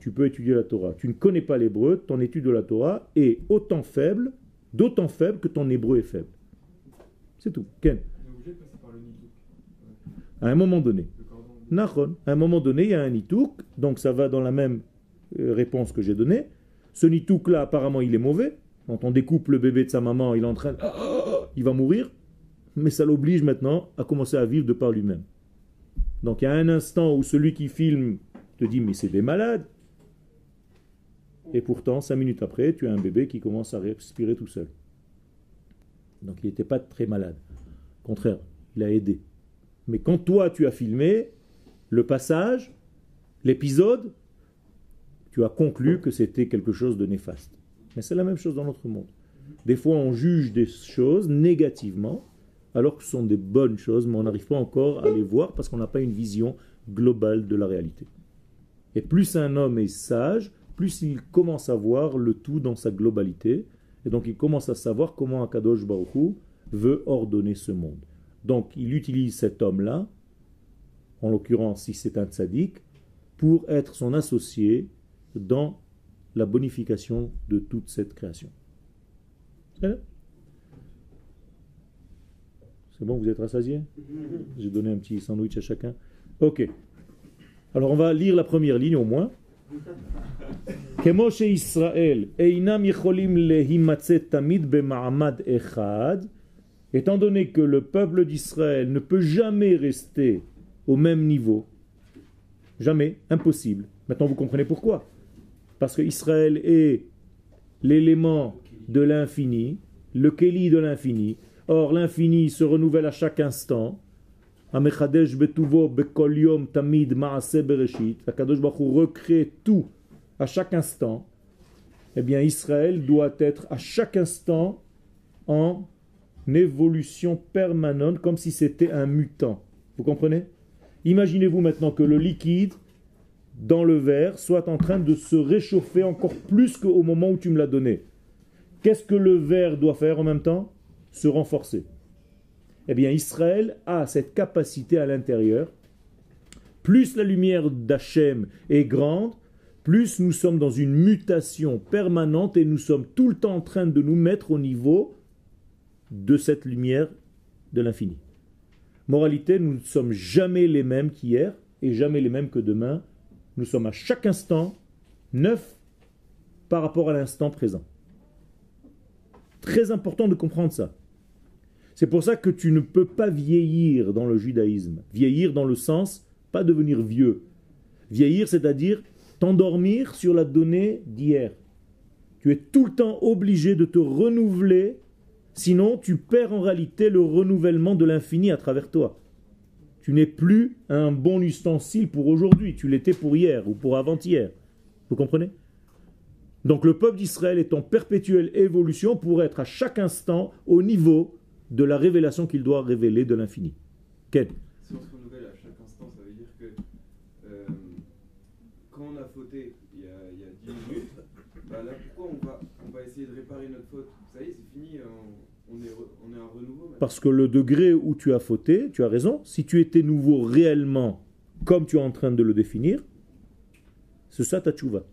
tu peux étudier la Torah. Tu ne connais pas l'hébreu, ton étude de la Torah est autant faible, d'autant faible que ton hébreu est faible. C'est tout. Ken, à un moment donné. À un moment donné, il y a un nitouk, donc ça va dans la même réponse que j'ai donnée. Ce nitouk-là, apparemment, il est mauvais. Quand on découpe le bébé de sa maman, il est en train de... [gasps] Il va mourir. Mais ça l'oblige maintenant à commencer à vivre de par lui-même. Donc il y a un instant où celui qui filme te dit, mais c'est des malades. Et pourtant, cinq minutes après, tu as un bébé qui commence à respirer tout seul. Donc il n'était pas très malade. Au contraire, il a aidé. Mais quand toi, tu as filmé le passage, l'épisode, tu as conclu que c'était quelque chose de néfaste. Mais c'est la même chose dans notre monde. Des fois, on juge des choses négativement, alors que ce sont des bonnes choses, mais on n'arrive pas encore à les voir parce qu'on n'a pas une vision globale de la réalité. Et plus un homme est sage, plus il commence à voir le tout dans sa globalité, et donc il commence à savoir comment Akadosh Baruch veut ordonner ce monde. Donc il utilise cet homme-là, en l'occurrence si c'est un tzaddik, pour être son associé dans la bonification de toute cette création. C'est bon, vous êtes rassasiés? J'ai donné un petit sandwich à chacun. Ok. Alors on va lire la première ligne au moins. Israël, étant donné que le peuple d'Israël ne peut jamais rester au même niveau, jamais, impossible. Maintenant vous comprenez pourquoi. Parce que Israël est l'élément de l'infini, le Kéli de l'infini. Or l'infini se renouvelle à chaque instant. Amechadesh betuvo bekol yom tamid maase bereshit. Akadosh Baruch recrée tout à chaque instant. Eh bien, Israël doit être à chaque instant en évolution permanente, comme si c'était un mutant. Vous comprenez? Imaginez-vous maintenant que le liquide dans le verre soit en train de se réchauffer encore plus qu'au moment où tu me l'as donné. Qu'est-ce que le verre doit faire en même temps? Se renforcer. Eh bien, Israël a cette capacité à l'intérieur. Plus la lumière d'Hachem est grande, plus nous sommes dans une mutation permanente et nous sommes tout le temps en train de nous mettre au niveau de cette lumière de l'infini. Moralité, nous ne sommes jamais les mêmes qu'hier et jamais les mêmes que demain. Nous sommes à chaque instant neufs par rapport à l'instant présent. Très important de comprendre ça. C'est pour ça que tu ne peux pas vieillir dans le judaïsme. Vieillir dans le sens, pas devenir vieux. Vieillir, c'est-à-dire t'endormir sur la donnée d'hier. Tu es tout le temps obligé de te renouveler, sinon tu perds en réalité le renouvellement de l'infini à travers toi. Tu n'es plus un bon ustensile pour aujourd'hui, tu l'étais pour hier ou pour avant-hier. Vous comprenez? Donc le peuple d'Israël est en perpétuelle évolution pour être à chaque instant au niveau de la révélation qu'il doit révéler de l'infini. Quel Si on se renouvelle à chaque instant, ça veut dire que euh, quand on a fauté il y a, il y a 10 minutes, bah là pourquoi on va, essayer de réparer notre faute? Ça y est, c'est fini, on, est, Parce que le degré où tu as fauté, tu as raison, si tu étais nouveau réellement comme tu es en train de le définir, c'est ça ta tchouva.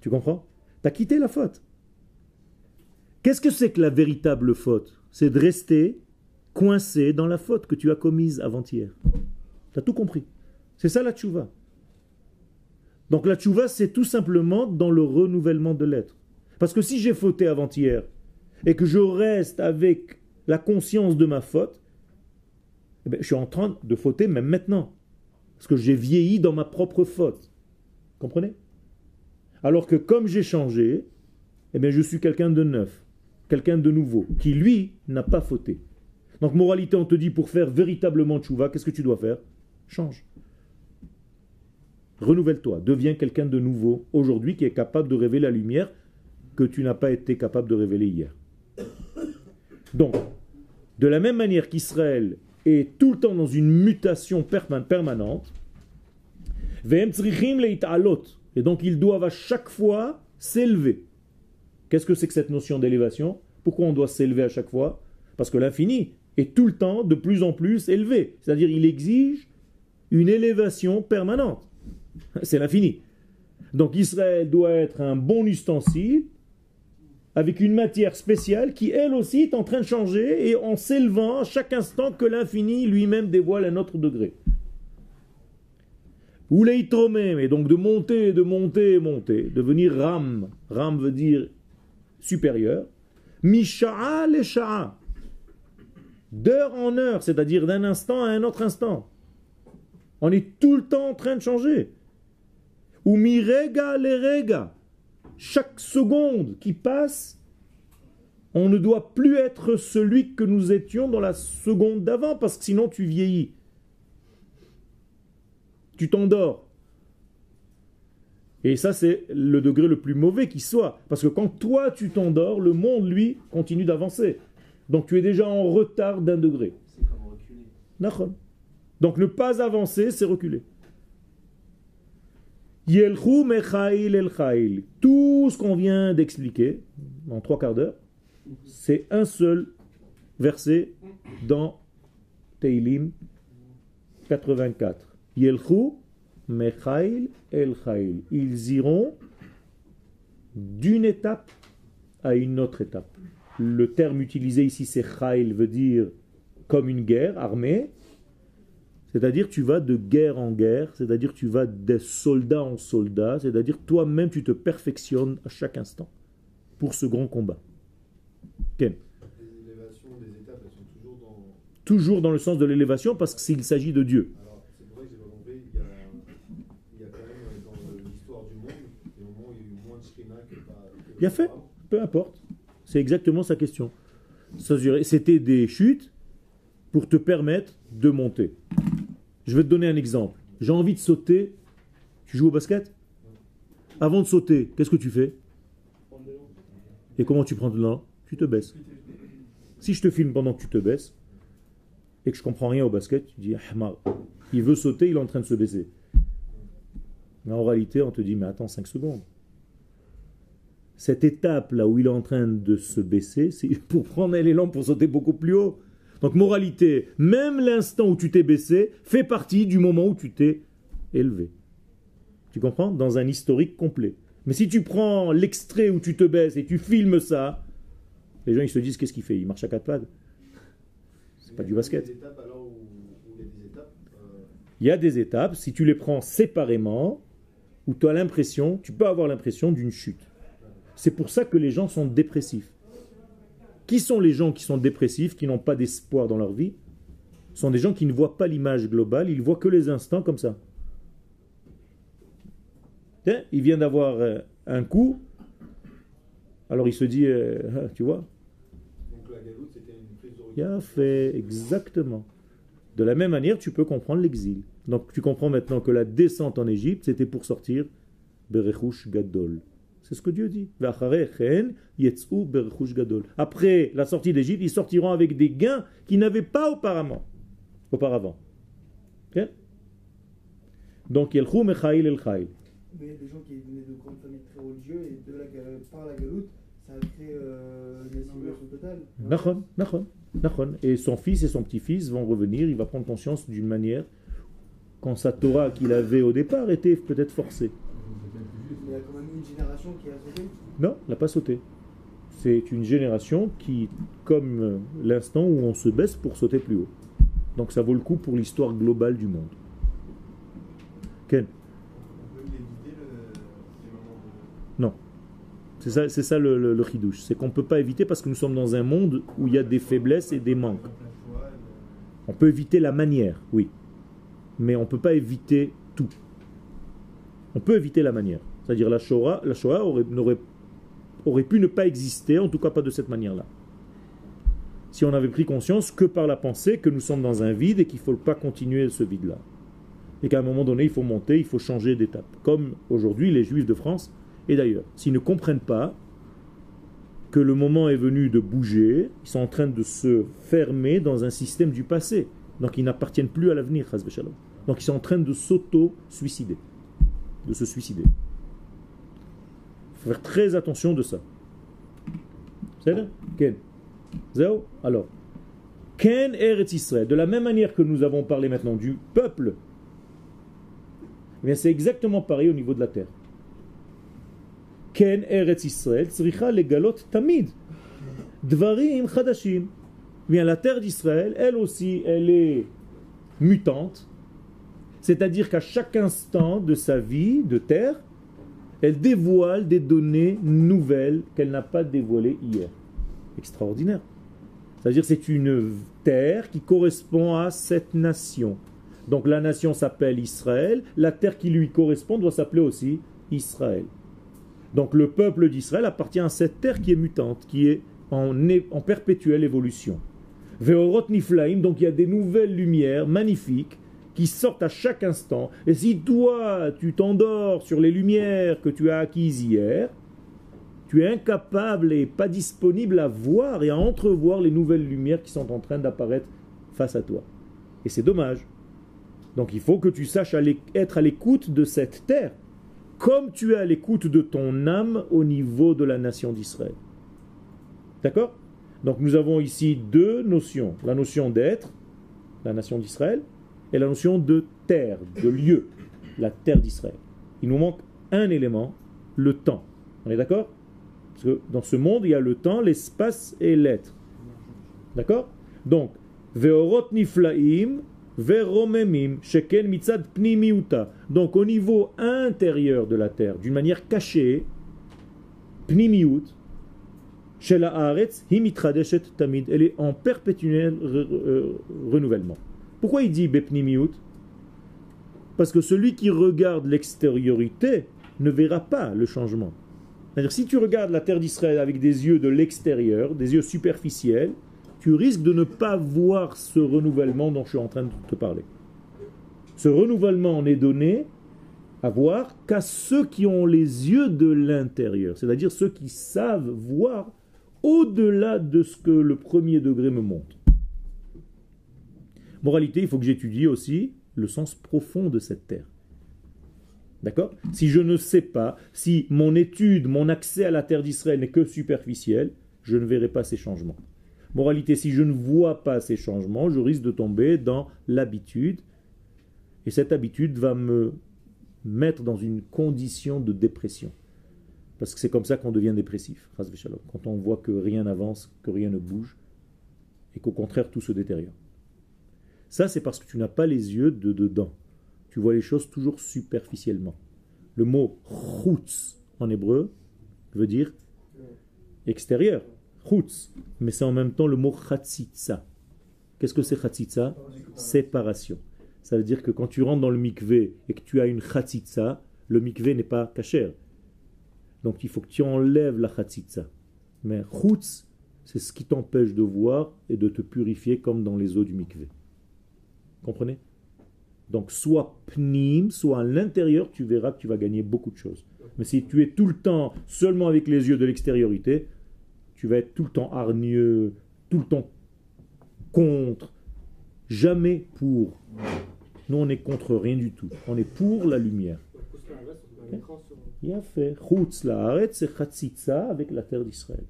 Tu comprends? Tu as quitté la faute. Qu'est-ce que c'est que la véritable faute? C'est de rester coincé dans la faute que tu as commise avant-hier. Tu as tout compris. C'est ça la tchouva. Donc la tchouva, c'est tout simplement dans le renouvellement de l'être. Parce que si j'ai fauté avant-hier et que je reste avec la conscience de ma faute, eh ben, je suis en train de fauter même maintenant. Parce que j'ai vieilli dans ma propre faute. Comprenez? Alors que comme j'ai changé, eh bien, je suis quelqu'un de neuf, quelqu'un de nouveau, qui lui n'a pas fauté. Donc moralité, on te dit pour faire véritablement tchouva, qu'est-ce que tu dois faire? Change. Renouvelle-toi, deviens quelqu'un de nouveau aujourd'hui qui est capable de révéler la lumière que tu n'as pas été capable de révéler hier. Donc, de la même manière qu'Israël est tout le temps dans une mutation perma- permanente, et donc ils doivent à chaque fois s'élever. Qu'est-ce que c'est que cette notion d'élévation? Pourquoi on doit s'élever à chaque fois? Parce que l'infini est tout le temps de plus en plus élevé. C'est-à-dire il exige une élévation permanente. [laughs] C'est l'infini. Donc Israël doit être un bon ustensile avec une matière spéciale qui elle aussi est en train de changer et en s'élevant à chaque instant que l'infini lui-même dévoile un autre degré. Ou et donc de monter, de monter, monter, devenir ram. Ram veut dire supérieur. Misha'a le sha'a. D'heure en heure, c'est-à-dire d'un instant à un autre instant. On est tout le temps en train de changer. Ou mirega les rega. Chaque seconde qui passe, on ne doit plus être celui que nous étions dans la seconde d'avant, parce que sinon tu vieillis. Tu t'endors. Et ça, c'est le degré le plus mauvais qui soit. Parce que quand toi, tu t'endors, le monde, lui, continue d'avancer. Donc tu es déjà en retard d'un degré. C'est comme reculer. Donc ne pas avancer, c'est reculer. Yelchu mechail el chail. Tout ce qu'on vient d'expliquer en trois quarts d'heure, c'est un seul verset dans Teilim 84. Yelchu mechail el chail. Ils iront d'une étape à une autre étape. Le terme utilisé ici, c'est chail, veut dire comme une guerre armée. C'est-à-dire tu vas de guerre en guerre, c'est-à-dire tu vas de soldat en soldat, c'est-à-dire toi-même tu te perfectionnes à chaque instant pour ce grand combat. Ken. Les élévations des étapes, elles sont toujours dans. Toujours dans le sens de l'élévation parce qu'il s'agit de Dieu. Alors, c'est pour ça que j'ai pas compris. Il y a, il y a quand même dans l'histoire du monde, des moments où il y a eu moins de Shrina que pas. que Bien fait. Peu importe. C'est exactement sa question. C'était des chutes pour te permettre de monter. Je vais te donner un exemple. J'ai envie de sauter. Tu joues au basket? Avant de sauter, qu'est-ce que tu fais? Et comment tu prends de Tu te baisses. Si je te filme pendant que tu te baisses et que je comprends rien au basket, tu dis Ahmar, il veut sauter, il est en train de se baisser. Mais en réalité, on te dit mais attends 5 secondes. Cette étape là où il est en train de se baisser, c'est pour prendre l'élan pour sauter beaucoup plus haut. Donc moralité, même l'instant où tu t'es baissé fait partie du moment où tu t'es élevé. Tu comprends? Dans un historique complet. Mais si tu prends l'extrait où tu te baisses et tu filmes ça, les gens ils se disent qu'est-ce qu'il fait? Il marche à quatre pattes. C'est pas du il y a basket. Des étapes alors où, où il y a des étapes. euh, Il y a des étapes, si tu les prends séparément, où tu as l'impression, tu peux avoir l'impression d'une chute. C'est pour ça que les gens sont dépressifs. Qui sont les gens qui sont dépressifs, qui n'ont pas d'espoir dans leur vie? Ce sont des gens qui ne voient pas l'image globale, ils voient que les instants comme ça. Tiens, il vient d'avoir euh, un coup, alors il se dit, euh, ah, tu vois, donc la galoute, c'était une prise de recul. il a fait exactement. De la même manière, tu peux comprendre l'exil. Donc tu comprends maintenant que la descente en Égypte, c'était pour sortir Berechush Gadol. C'est ce que Dieu dit. V'acharei chen yetz'u berechush gadol. Après la sortie d'Égypte, ils sortiront avec des gains qu'ils n'avaient pas auparavant. auparavant. Ok? Donc, Yelchou mechail el chail. Mais des gens qui venaient de grandes familles très religieuses et de la, par la galoute, ça a créé euh, une totale. Nachon, nachon, nachon. Et son fils et son petit-fils vont revenir, il va prendre conscience d'une manière quand sa Torah qu'il avait au départ était peut-être forcée. Mais il y a quand même une génération qui a sauté. Non, elle n'a pas sauté. C'est une génération qui, comme euh, l'instant où on se baisse pour sauter plus haut. Donc ça vaut le coup pour l'histoire globale du monde. Ken On peut éviter le, de. C'est ça, c'est ça le, le, le chidouche. C'est qu'on ne peut pas éviter parce que nous sommes dans un monde où il y a des faiblesses et des manques. On peut éviter la manière, oui. Mais on ne peut pas éviter tout. On peut éviter la manière. C'est-à-dire la Shoah, la Shoah aurait, aurait pu ne pas exister, en tout cas pas de cette manière-là. Si on avait pris conscience que par la pensée que nous sommes dans un vide et qu'il ne faut pas continuer ce vide-là. Et qu'à un moment donné, il faut monter, il faut changer d'étape. Comme aujourd'hui, les Juifs de France et d'ailleurs, s'ils ne comprennent pas que le moment est venu de bouger, ils sont en train de se fermer dans un système du passé. Donc ils n'appartiennent plus à l'avenir. Donc ils sont en train de s'auto-suicider, de se suicider. Faire très attention de ça. C'est Ken Alors, Ken Eretz Israël, de la même manière que nous avons parlé maintenant du peuple, eh c'est exactement pareil au niveau de la terre. Ken Eretz Israël, tzricha legalot tamid. Dvarim chadashim. Bien, la terre d'Israël, elle aussi, elle est mutante. C'est-à-dire qu'à chaque instant de sa vie de terre, elle dévoile des données nouvelles qu'elle n'a pas dévoilées hier. Extraordinaire. C'est-à-dire c'est une terre qui correspond à cette nation. Donc la nation s'appelle Israël, la terre qui lui correspond doit s'appeler aussi Israël. Donc le peuple d'Israël appartient à cette terre qui est mutante, qui est en perpétuelle évolution. Veorot Niflaim, donc il y a des nouvelles lumières magnifiques qui sortent à chaque instant. Et si toi, tu t'endors sur les lumières que tu as acquises hier, tu es incapable et pas disponible à voir et à entrevoir les nouvelles lumières qui sont en train d'apparaître face à toi. Et c'est dommage. Donc il faut que tu saches être à l'écoute de cette terre, comme tu es à l'écoute de ton âme au niveau de la nation d'Israël. D'accord? Donc nous avons ici deux notions. La notion d'être, la nation d'Israël, et la notion de terre, de lieu, la terre d'Israël. Il nous manque un élément, le temps. On est d'accord? Parce que dans ce monde, il y a le temps, l'espace et l'être. D'accord? Donc, Veorot niflaim, veromemim, sheken mitzad pnimiuta. Donc, au niveau intérieur de la terre, d'une manière cachée, pnimiut, shel haaretz, hi mitradeshet tamid. Elle est en perpétuel euh, renouvellement. Pourquoi il dit bepnimiut Parce que celui qui regarde l'extériorité ne verra pas le changement. C'est-à-dire, si tu regardes la terre d'Israël avec des yeux de l'extérieur, des yeux superficiels, tu risques de ne pas voir ce renouvellement dont je suis en train de te parler. Ce renouvellement n'est donné à voir qu'à ceux qui ont les yeux de l'intérieur, c'est-à-dire ceux qui savent voir au-delà de ce que le premier degré me montre. Moralité, il faut que j'étudie aussi le sens profond de cette terre. D'accord? Si je ne sais pas, si mon étude, mon accès à la terre d'Israël n'est que superficiel, je ne verrai pas ces changements. Moralité, si je ne vois pas ces changements, je risque de tomber dans l'habitude. Et cette habitude va me mettre dans une condition de dépression. Parce que c'est comme ça qu'on devient dépressif, quand on voit que rien n'avance, que rien ne bouge, et qu'au contraire tout se détériore. Ça, c'est parce que tu n'as pas les yeux de dedans. Tu vois les choses toujours superficiellement. Le mot chutz en hébreu veut dire extérieur, chutz, mais c'est en même temps le mot chatzitza. Qu'est-ce que c'est chatzitza? Séparation. Ça veut dire que quand tu rentres dans le mikvé et que tu as une chatzitza, le mikvé n'est pas kasher. Donc il faut que tu enlèves la chatzitza. Mais chutz, c'est ce qui t'empêche de voir et de te purifier comme dans les eaux du mikvé. Comprenez? Donc soit pnim, soit à l'intérieur, tu verras que tu vas gagner beaucoup de choses. Mais si tu es tout le temps seulement avec les yeux de l'extériorité, tu vas être tout le temps hargneux, tout le temps contre, jamais pour. Nous, on est contre rien du tout. On est pour la lumière. Il a fait Chutz c'est Chatzitza avec la terre d'Israël.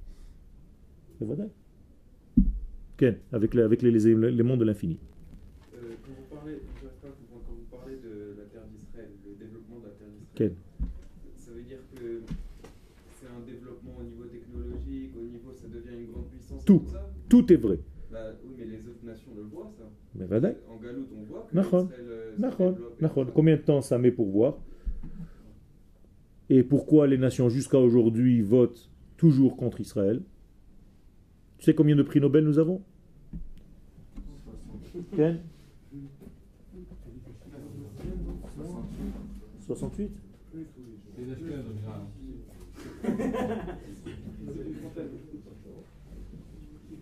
Et voilà. Avec, les, avec les, éléments de l'infini. Quand vous parlez, de la terre d'Israël, le développement de la terre Quel? d'Israël, ça veut dire que c'est un développement au niveau technologique, au niveau ça devient une grande puissance Tout. comme ça? Tout est vrai. Bah oui, mais les autres nations le voient ça. Mais voilà. En Galoute, on voit que. Israël, euh, tout ça. Combien de temps ça met pour voir? Et pourquoi les nations jusqu'à aujourd'hui votent toujours contre Israël? Tu sais combien de prix Nobel nous avons? Ken? 68 Les Ashkenazes en général.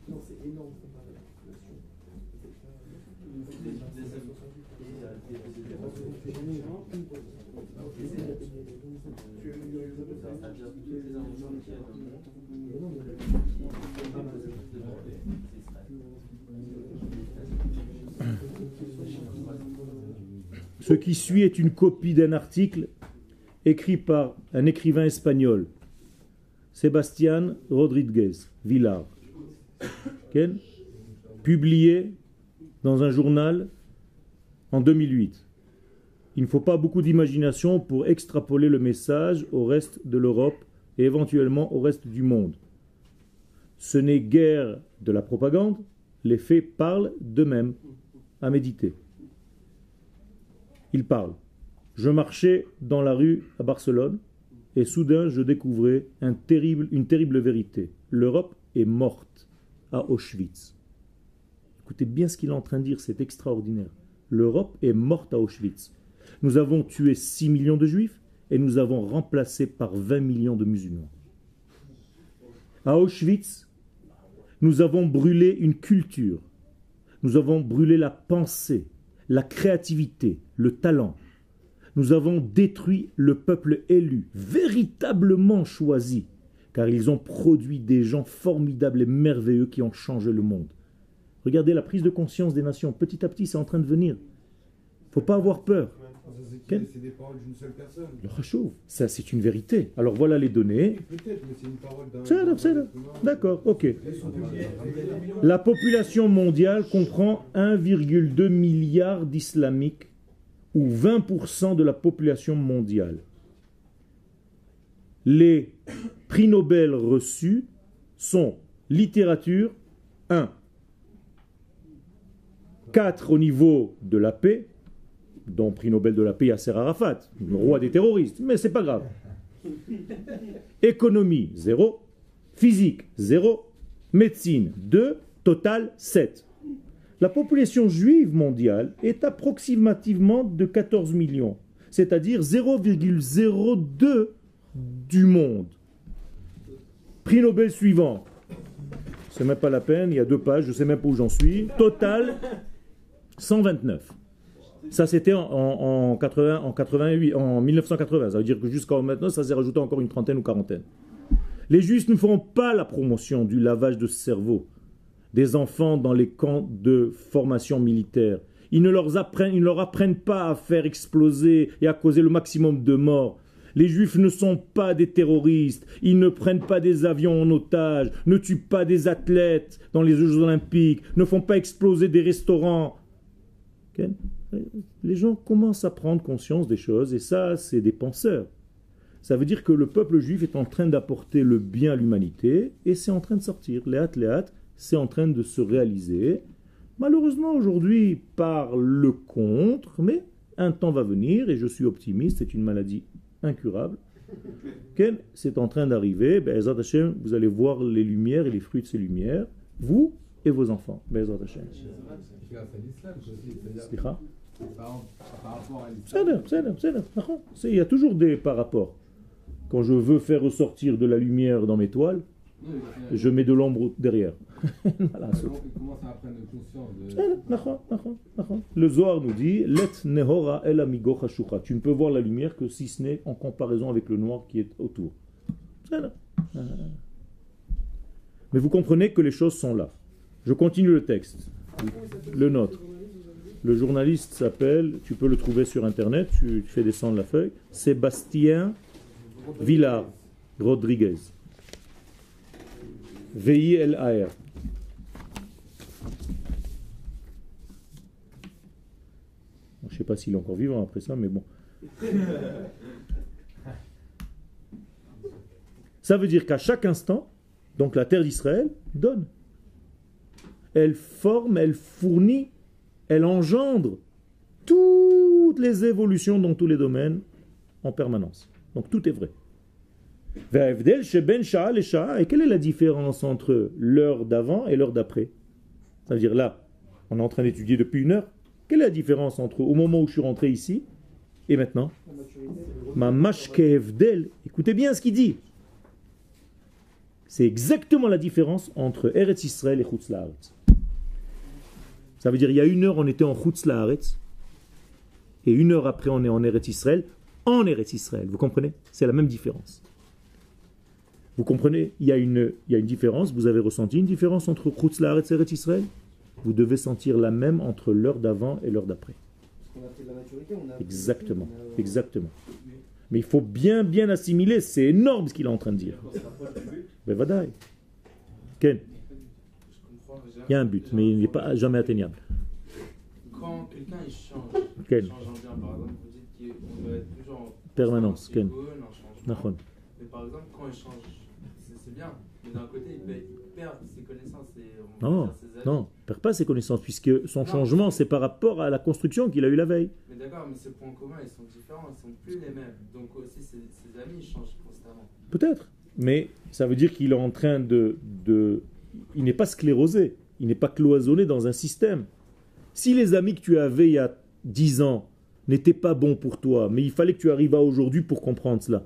Non, c'est énorme Ce qui suit est une copie d'un article écrit par un écrivain espagnol, Sébastien Rodríguez Villar, publié dans un journal en 2008. Il ne faut pas beaucoup d'imagination pour extrapoler le message au reste de l'Europe et éventuellement au reste du monde. Ce n'est guère de la propagande, les faits parlent d'eux-mêmes, à méditer. Il parle. Je marchais dans la rue à Barcelone et soudain je découvrais une terrible vérité. L'Europe est morte à Auschwitz. Écoutez bien ce qu'il est en train de dire, c'est extraordinaire. l'Europe est morte à Auschwitz. Nous avons tué 6 millions de juifs et nous avons remplacé par 20 millions de musulmans. À Auschwitz, nous avons brûlé une culture, nous avons brûlé la pensée, la créativité, le talent. Nous avons détruit le peuple élu, véritablement choisi, car ils ont produit des gens formidables et merveilleux qui ont changé le monde. Regardez la prise de conscience des nations, petit à petit, c'est en train de venir. faut pas avoir peur. Quel- C'est des paroles d'une seule personne. Le rachouv, ça c'est une vérité. Alors voilà les données. Peut-être, mais c'est une parole d'un. C'est là, c'est là. D'accord, ok. La population mondiale comprend 1,2 milliard d'islamiques ou 20% de la population mondiale. Les prix Nobel reçus sont littérature 1, 4 au niveau de la paix, dont prix Nobel de la paix Yasser Arafat, le roi des terroristes, mais c'est pas grave. Économie 0, physique 0, médecine 2, total 7. La population juive mondiale est approximativement de 14 millions, c'est-à-dire 0,02 du monde. Prix Nobel suivant. C'est même pas la peine, il y a deux pages, je sais même pas où j'en suis. Total 129. Ça c'était en, en, en 80, en 88, en 1980. Ça veut dire que jusqu'à maintenant, ça s'est rajouté encore une trentaine ou quarantaine. Les Juifs ne feront pas la promotion du lavage de cerveau des enfants dans les camps de formation militaire. Ils ne, leur apprennent, pas à faire exploser et à causer le maximum de morts. Les Juifs ne sont pas des terroristes, ils ne prennent pas des avions en otage, ne tuent pas des athlètes dans les Jeux olympiques, ne font pas exploser des restaurants. Ok Les gens commencent à prendre conscience des choses et ça, c'est des penseurs. Ça veut dire que le peuple juif est en train d'apporter le bien à l'humanité et c'est en train de sortir. Les hâtes, les hâtes, c'est en train de se réaliser. Malheureusement, aujourd'hui, par le contre, mais un temps va venir et je suis optimiste, c'est une maladie incurable. C'est en train d'arriver. Hashem, vous allez voir les lumières et les fruits de ces lumières, vous et vos enfants. Il y a toujours des par rapport. Quand je veux faire ressortir de la lumière dans mes toiles, je mets de l'ombre derrière. [laughs] Le Zohar nous dit Let nehora el. Tu ne peux voir la lumière que si ce n'est en comparaison avec le noir qui est autour. Euh. Mais vous comprenez que les choses sont là. Je continue le texte. Le nôtre. Le journaliste s'appelle, tu peux le trouver sur internet, tu, fais descendre la feuille, Sébastien Villar Rodriguez. V-I-L-A-R. Je ne sais pas s'il est encore vivant après ça, mais bon. Ça veut dire qu'à chaque instant, donc la terre d'Israël donne. Elle forme, elle fournit, elle engendre toutes les évolutions dans tous les domaines en permanence. Donc tout est vrai. Sha'a. Et quelle est la différence entre l'heure d'avant et l'heure d'après? Ça veut dire là, on est en train d'étudier depuis une heure. Quelle est la différence entre au moment où je suis rentré ici et maintenant? Ma mashkevdel. Écoutez bien ce qu'il dit. C'est exactement la différence entre Eretz Israël et Chutz. Ça veut dire il y a une heure on était en Chutz et une heure après on est en Eretz Israël, en Eretz Israël. Vous comprenez? C'est la même différence. Vous comprenez? Il y, a une, il y a une différence. Vous avez ressenti une différence entre Chutz La'aretz et Eretz Israël? Vous devez sentir la même entre l'heure d'avant et l'heure d'après. Exactement, a- exactement. Mais il faut bien, bien assimiler, c'est énorme ce qu'il est en train de dire. Ben. Ken, il y a un but, mais il n'est pas jamais atteignable. Quand quelqu'un change, il change en bien, par exemple, vous dites qu'on doit être toujours en Permanence. Nachon. Mais par exemple, quand il change, c'est bien. Mais d'un côté, il, perd- ses connaissances et Non, ses avis. non, il perd pas ses connaissances, puisque son changement, c'est par rapport à la construction qu'il a eue la veille. Mais d'accord, mais ces points communs, ils sont différents, ils sont plus les mêmes. Donc aussi, ses, ses amis, changent constamment. Peut-être. Mais ça veut dire qu'il est en train de. de il n'est pas sclérosé, il n'est pas cloisonné dans un système. Si les amis que tu avais il y a 10 ans n'étaient pas bons pour toi, mais il fallait que tu arrives à aujourd'hui pour comprendre cela,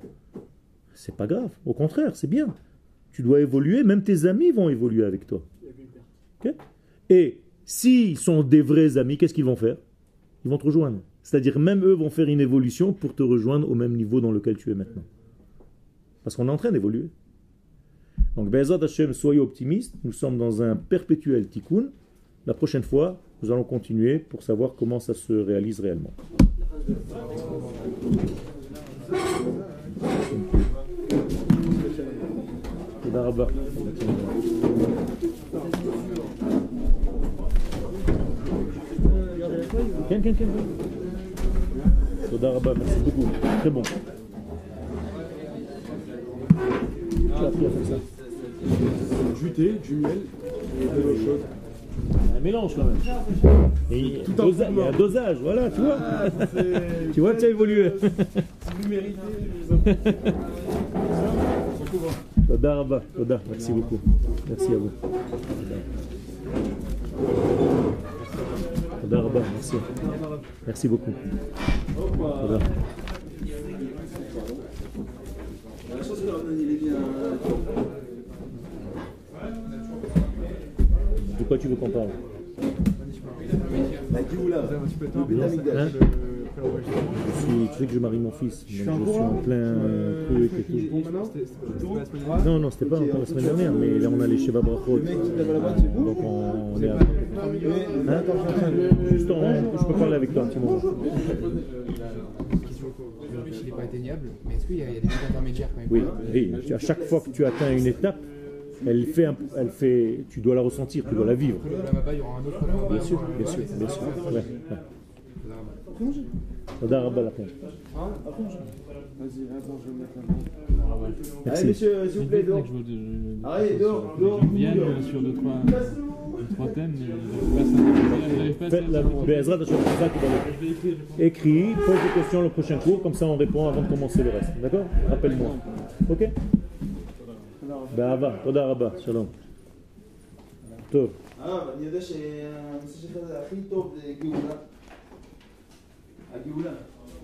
c'est pas grave. Au contraire, c'est bien. Tu dois évoluer, même tes amis vont évoluer avec toi. Et s'ils sont des vrais amis, qu'est-ce qu'ils vont faire? Ils vont te rejoindre. C'est-à-dire même eux vont faire une évolution pour te rejoindre au même niveau dans lequel tu es maintenant. Parce qu'on est en train d'évoluer. Donc, Be'ezrat Hashem, soyez optimistes. Nous sommes dans un perpétuel tikkun. La prochaine fois, nous allons continuer pour savoir comment ça se réalise réellement. תודה רבה. כן, כן, כן. תודה רבה, merci beaucoup. très bon. du thé, du miel et de l'eau chaude. Un mélange quand même. Et Tout un dosa il y a un dosage, voilà, tu vois. Ah, [laughs] tu vois que ça évolue. Toda Rabba, Toda, merci beaucoup. Merci à vous. Toda Rabba, merci. Merci beaucoup. Toda. La chose que Rabban il est bien. Hein. Quoi tu veux qu'on parle. Le Betamigdash. Hein Je suis, tu sais que je marie mon fils, donc je suis en plein truc et tout. Non, non, c'était pas encore la semaine dernière, mais là on a les Sheva Brachot. Donc on, on est à... Hein. Juste en, je peux parler avec toi un petit moment. Il n'est pas atteignable, mais est-ce qu'il y, a des intermédiaires quand même? Oui, oui, à chaque fois que tu atteins une étape, elle fait, un, elle fait, tu dois la ressentir, tu dois la vivre. Bien sûr, bien sûr, bien sûr. Allez, monsieur, s'il vous plaît. Allez, deux, trois, trois thèmes, mais Faites la ben, Écris, pose des questions le prochain cours, comme ça on répond avant de commencer le reste. D'accord? Rappelle-moi. Ok? באהבה, תודה רבה, שלום. טוב, אה, ואני יודע שהנושא שלך זה הכי טוב זה גאולה. הגאולה.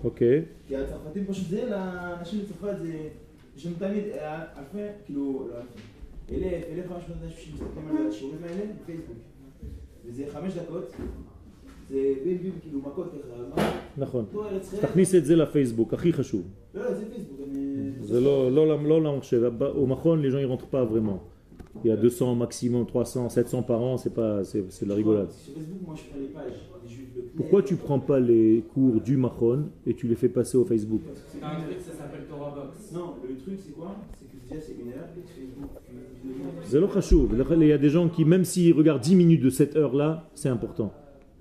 אוקיי. כי הצרפתים פשוט זה, לאנשים בצרפת זה, יש שם תמיד אה, אלפי, כאילו, לא אלפי, אלף, אלף חמש מאות אנשים שמסתכלים על השיעורים האלה בפייסבוק. וזה חמש דקות, זה בין בין כאילו מכות ככה, מה? נכון. פה ארץ חלק. תכניס את זה לפייסבוק, הכי חשוב. לא, לא, זה פייסבוק, אני... זה לא, לא, לא, לא למחשב. Au Mahon, les gens ils rentrent pas vraiment. Il y a 200 maximum, 300, 700 par an, c'est pas, c'est, c'est de la rigolade. Sur Facebook, moi je prends les pages, les juifs, le CNED. Pourquoi tu prends pas les cours du Mahon et tu les fais passer au Facebook C'est un truc, ça s'appelle Torah Box. Non, le truc c'est quoi C'est que déjà c'est une heure, et Facebook, une vidéo. C'est le chachouv. Il y a des gens qui, même s'ils regardent 10 minutes de cette heure-là, c'est important.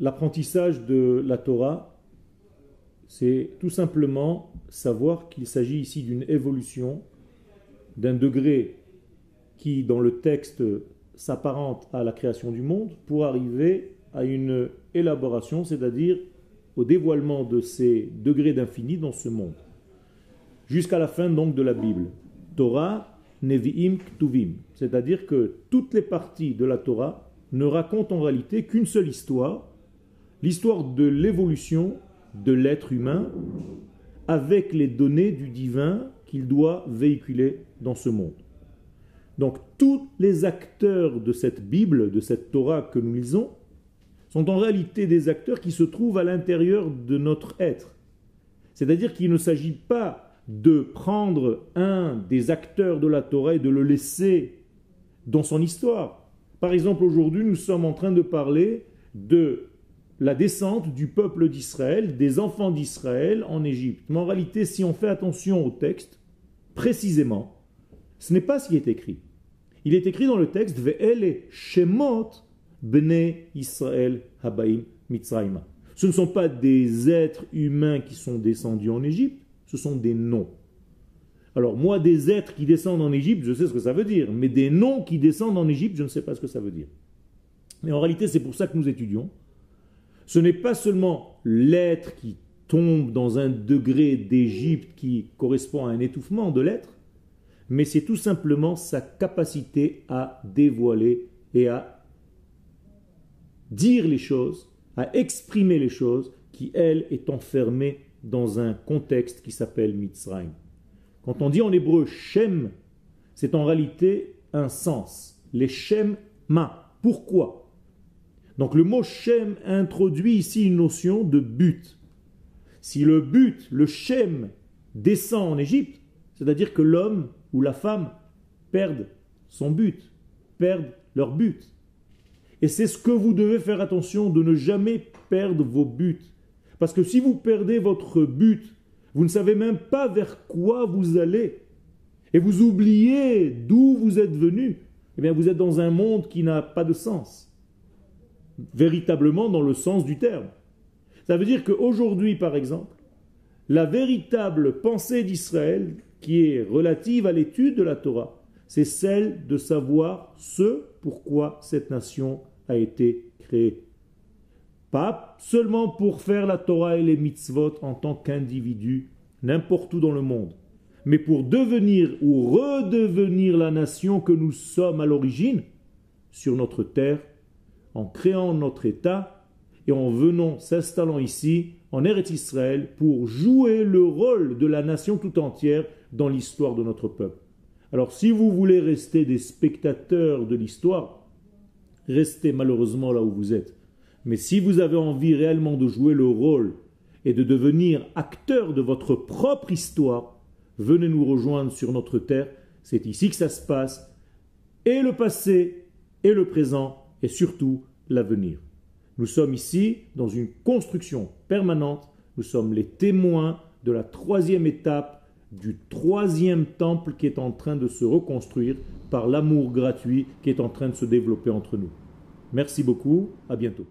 L'apprentissage de la Torah, c'est tout simplement savoir qu'il s'agit ici d'une évolution d'un degré qui, dans le texte, s'apparente à la création du monde pour arriver à une élaboration, c'est-à-dire au dévoilement de ces degrés d'infini dans ce monde. Jusqu'à la fin donc de la Bible. Torah, Nevi'im, Ktuvim. C'est-à-dire que toutes les parties de la Torah ne racontent en réalité qu'une seule histoire, l'histoire de l'évolution de l'être humain avec les données du divin qu'il doit véhiculer dans ce monde. Donc tous les acteurs de cette Bible, de cette Torah que nous lisons, sont en réalité des acteurs qui se trouvent à l'intérieur de notre être. C'est-à-dire qu'il ne s'agit pas de prendre un des acteurs de la Torah et de le laisser dans son histoire. Par exemple, aujourd'hui, nous sommes en train de parler de la descente du peuple d'Israël, des enfants d'Israël en Égypte. Mais en réalité, si on fait attention au texte, précisément, ce n'est pas ce qui est écrit. Il est écrit dans le texte Ve'ele Shemot Bnei Israël Habaim Mitzrayma. Ce ne sont pas des êtres humains qui sont descendus en Égypte, ce sont des noms. Alors moi, des êtres qui descendent en Égypte, je sais ce que ça veut dire, mais des noms qui descendent en Égypte, je ne sais pas ce que ça veut dire. Mais en réalité, c'est pour ça que nous étudions. Ce n'est pas seulement l'être qui tombe dans un degré d'Égypte qui correspond à un étouffement de l'être, mais c'est tout simplement sa capacité à dévoiler et à dire les choses, à exprimer les choses, qui, elle, est enfermée dans un contexte qui s'appelle Mitzrayim. Quand on dit en hébreu Shem, c'est en réalité un sens. Les Shem ma. Pourquoi? Donc le mot Shem introduit ici une notion de but. Si le but, le Shem, descend en Égypte, c'est-à-dire que l'homme ou la femme perdent son but, perdent leur but. Et c'est ce que vous devez faire attention de ne jamais perdre vos buts. Parce que si vous perdez votre but, vous ne savez même pas vers quoi vous allez, et vous oubliez d'où vous êtes venu, eh bien vous êtes dans un monde qui n'a pas de sens. Véritablement dans le sens du terme. Ça veut dire qu'aujourd'hui, par exemple, la véritable pensée d'Israël, qui est relative à l'étude de la Torah, c'est celle de savoir ce pourquoi cette nation a été créée. Pas seulement pour faire la Torah et les mitzvot en tant qu'individu, n'importe où dans le monde, mais pour devenir ou redevenir la nation que nous sommes à l'origine sur notre terre, en créant notre État et en venant s'installant ici en Eretz Israël pour jouer le rôle de la nation tout entière dans l'histoire de notre peuple. Alors si vous voulez rester des spectateurs de l'histoire, restez malheureusement là où vous êtes. Mais si vous avez envie réellement de jouer le rôle et de devenir acteur de votre propre histoire, venez nous rejoindre sur notre terre. C'est ici que ça se passe. Et le passé, et le présent, et surtout l'avenir. Nous sommes ici dans une construction permanente. Nous sommes les témoins de la troisième étape du troisième temple qui est en train de se reconstruire par l'amour gratuit qui est en train de se développer entre nous. Merci beaucoup, à bientôt.